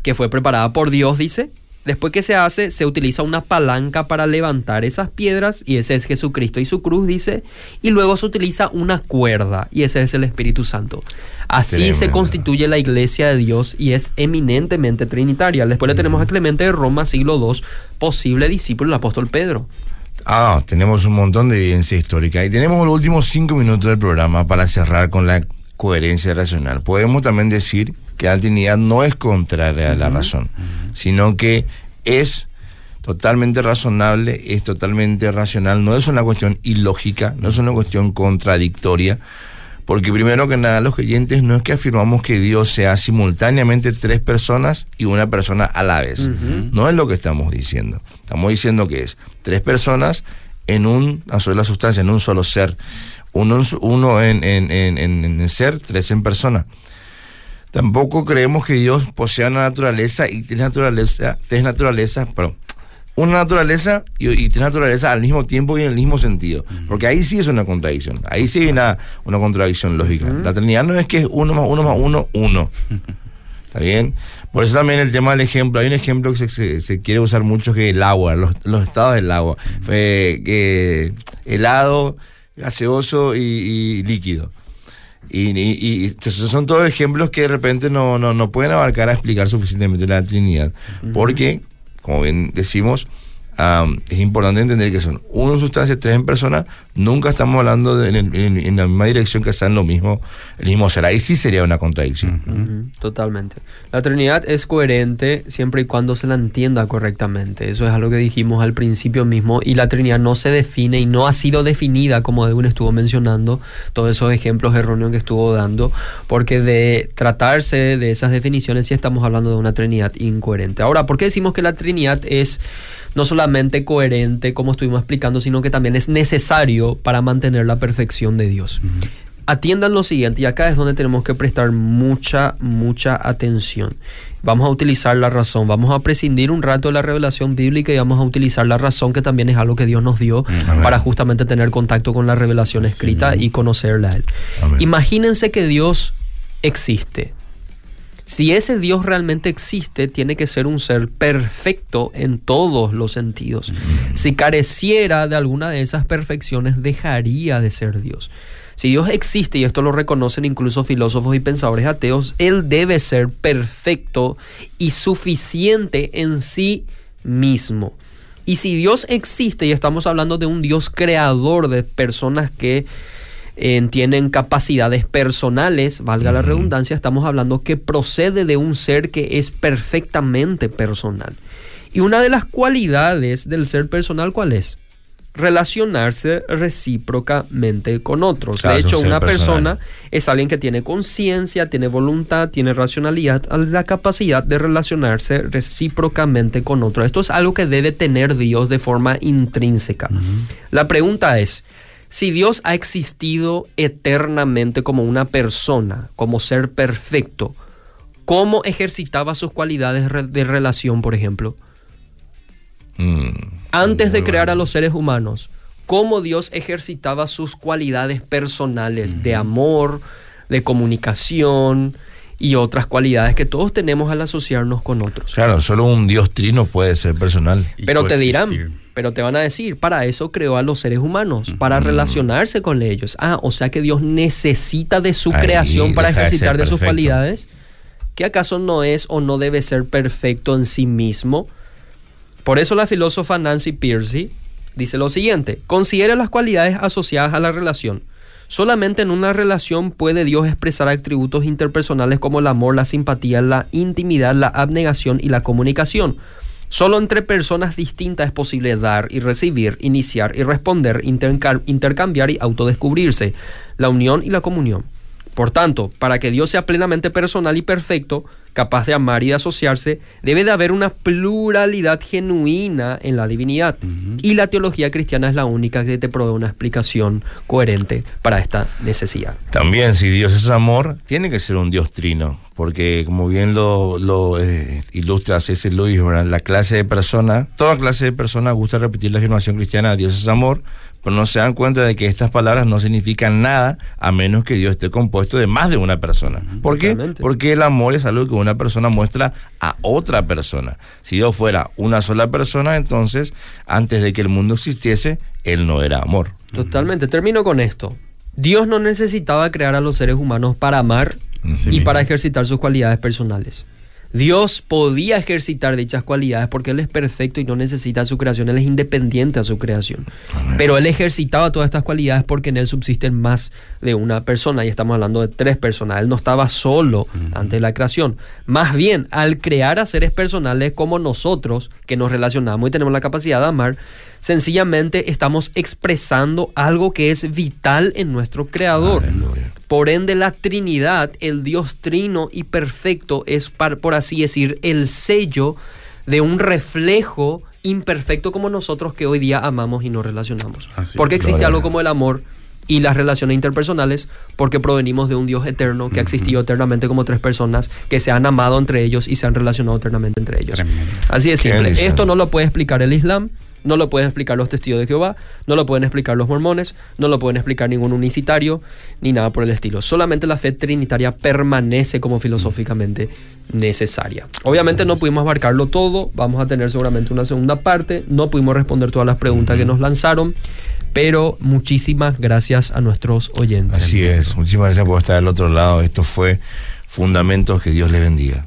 que fue preparada por Dios, dice. Después que se hace, se utiliza una palanca para levantar esas piedras y ese es Jesucristo y su cruz, dice. Y luego se utiliza una cuerda y ese es el Espíritu Santo. Así se constituye la iglesia de Dios y es eminentemente trinitaria. Después le tenemos a Clemente de Roma, siglo II, posible discípulo del apóstol Pedro. Ah, tenemos un montón de evidencia histórica y tenemos los últimos cinco minutos del programa para cerrar con la coherencia racional. Podemos también decir que la Trinidad no es contraria a la razón, sino que es totalmente razonable, es totalmente racional, no es una cuestión ilógica, no es una cuestión contradictoria, porque primero que nada los creyentes no es que afirmamos que Dios sea simultáneamente tres personas y una persona a la vez, no es lo que estamos diciendo, estamos diciendo que es tres personas en una sola sustancia, en un solo ser uno, uno en, en, en, en, ser, tres en persona. Tampoco creemos que Dios posea una naturaleza y tres naturaleza, tres naturalezas, pero una naturaleza y, tres naturalezas al mismo tiempo y en el mismo sentido. Porque ahí sí es una contradicción. Ahí sí hay una, una contradicción lógica. La Trinidad no es que es uno más uno más uno, uno. ¿Está bien? Por eso también el tema del ejemplo. Hay un ejemplo que se, se, quiere usar mucho que es el agua, los, los estados del agua. que helado gaseoso y, líquido. Y, son todos ejemplos que de repente no, no, pueden abarcar a explicar suficientemente la Trinidad. Porque, como bien decimos, es importante entender que son uno en sustancia, tres en persona, nunca estamos hablando de, en, la misma dirección que sean lo mismo, el mismo ser. Ahí sí sería una contradicción. Totalmente. La Trinidad es coherente siempre y cuando se la entienda correctamente. Eso es algo que dijimos al principio mismo. Y la Trinidad no se define y no ha sido definida como Edwin estuvo mencionando, todos esos ejemplos erróneos que estuvo dando, porque de tratarse de esas definiciones sí estamos hablando de una Trinidad incoherente. Ahora, ¿por qué decimos que la Trinidad es no solamente coherente, como estuvimos explicando, sino que también es necesario para mantener la perfección de Dios? Atiendan lo siguiente, y acá es donde tenemos que prestar mucha, mucha atención. Vamos a utilizar la razón, vamos a prescindir un rato de la revelación bíblica y vamos a utilizar la razón, que también es algo que Dios nos dio Amén. para justamente tener contacto con la revelación escrita y conocerla a Él. Imagínense que Dios existe. Si ese Dios realmente existe, tiene que ser un ser perfecto en todos los sentidos. Si careciera de alguna de esas perfecciones, dejaría de ser Dios. Si Dios existe, y esto lo reconocen incluso filósofos y pensadores ateos, Él debe ser perfecto y suficiente en sí mismo. Y si Dios existe, y estamos hablando de un Dios creador de personas que eh, tienen capacidades personales, valga la redundancia, estamos hablando que procede de un ser que es perfectamente personal. Y una de las cualidades del ser personal, ¿cuál es? Relacionarse recíprocamente con otros. Claro, de hecho, una personal. persona es alguien que tiene conciencia, tiene voluntad, tiene racionalidad, la capacidad de relacionarse recíprocamente con otros. Esto es algo que debe tener Dios de forma intrínseca. La pregunta es, si Dios ha existido eternamente como una persona, como ser perfecto, ¿cómo ejercitaba sus cualidades de relación, por ejemplo? Mm. Antes de crear a los seres humanos, cómo Dios ejercitaba sus cualidades personales de amor, de comunicación y otras cualidades que todos tenemos al asociarnos con otros. Claro, solo un Dios trino puede ser personal. Y Pero te dirán. Pero te van a decir, para eso creó a los seres humanos, para relacionarse con ellos. Ah, o sea que Dios necesita de su Ahí creación para deja de ejercitar de sus cualidades. ¿Que acaso no es o no debe ser perfecto en sí mismo? Por eso la filósofa Nancy Pearcey dice lo siguiente, considera las cualidades asociadas a la relación. Solamente en una relación puede Dios expresar atributos interpersonales como el amor, la simpatía, la intimidad, la abnegación y la comunicación. Solo entre personas distintas es posible dar y recibir, iniciar y responder, interca- intercambiar y autodescubrirse, la unión y la comunión. Por tanto, para que Dios sea plenamente personal y perfecto, capaz de amar y de asociarse, debe de haber una pluralidad genuina en la divinidad. Y la teología cristiana es la única que te provee una explicación coherente para esta necesidad. También, si Dios es amor, tiene que ser un Dios trino, porque como bien lo, lo eh, ilustra. Lewis, ¿verdad? la clase de persona, toda clase de persona gusta repetir la afirmación cristiana, Dios es amor, pero no se dan cuenta de que estas palabras no significan nada a menos que Dios esté compuesto de más de una persona. ¿Por qué? Porque el amor es algo que una persona muestra a otra persona. Si Dios fuera una sola persona, entonces, antes de que el mundo existiese, Él no era amor. Totalmente. Termino con esto. Dios no necesitaba crear a los seres humanos para amar Así y mismo. para ejercitar sus cualidades personales. Dios podía ejercitar dichas cualidades porque Él es perfecto y no necesita su creación, Él es independiente a su creación. Amén. Pero Él ejercitaba todas estas cualidades porque en Él subsisten más de una persona y estamos hablando de tres personas. Él no estaba solo antes de la creación. Más bien, al crear a seres personales como nosotros, que nos relacionamos y tenemos la capacidad de amar, sencillamente estamos expresando algo que es vital en nuestro Creador. Aleluya. Por ende, la Trinidad, el Dios trino y perfecto, es, par- por así decir, el sello de un reflejo imperfecto como nosotros que hoy día amamos y nos relacionamos. Así Porque es. existe Gloria algo como el amor y las relaciones interpersonales, porque provenimos de un Dios eterno que ha existido eternamente como tres personas que se han amado entre ellos y se han relacionado eternamente entre ellos. Tremendo. Así Qué simple. Esto no lo puede explicar el Islam, no lo pueden explicar los testigos de Jehová, no lo pueden explicar los mormones, no lo pueden explicar ningún unicitario, ni nada por el estilo. Solamente la fe trinitaria permanece como filosóficamente necesaria. Obviamente no pudimos abarcarlo todo, vamos a tener seguramente una segunda parte, no pudimos responder todas las preguntas que nos lanzaron, pero muchísimas gracias a nuestros oyentes. Así es. Muchísimas gracias por estar del otro lado. Esto fue Fundamentos. Que Dios le bendiga.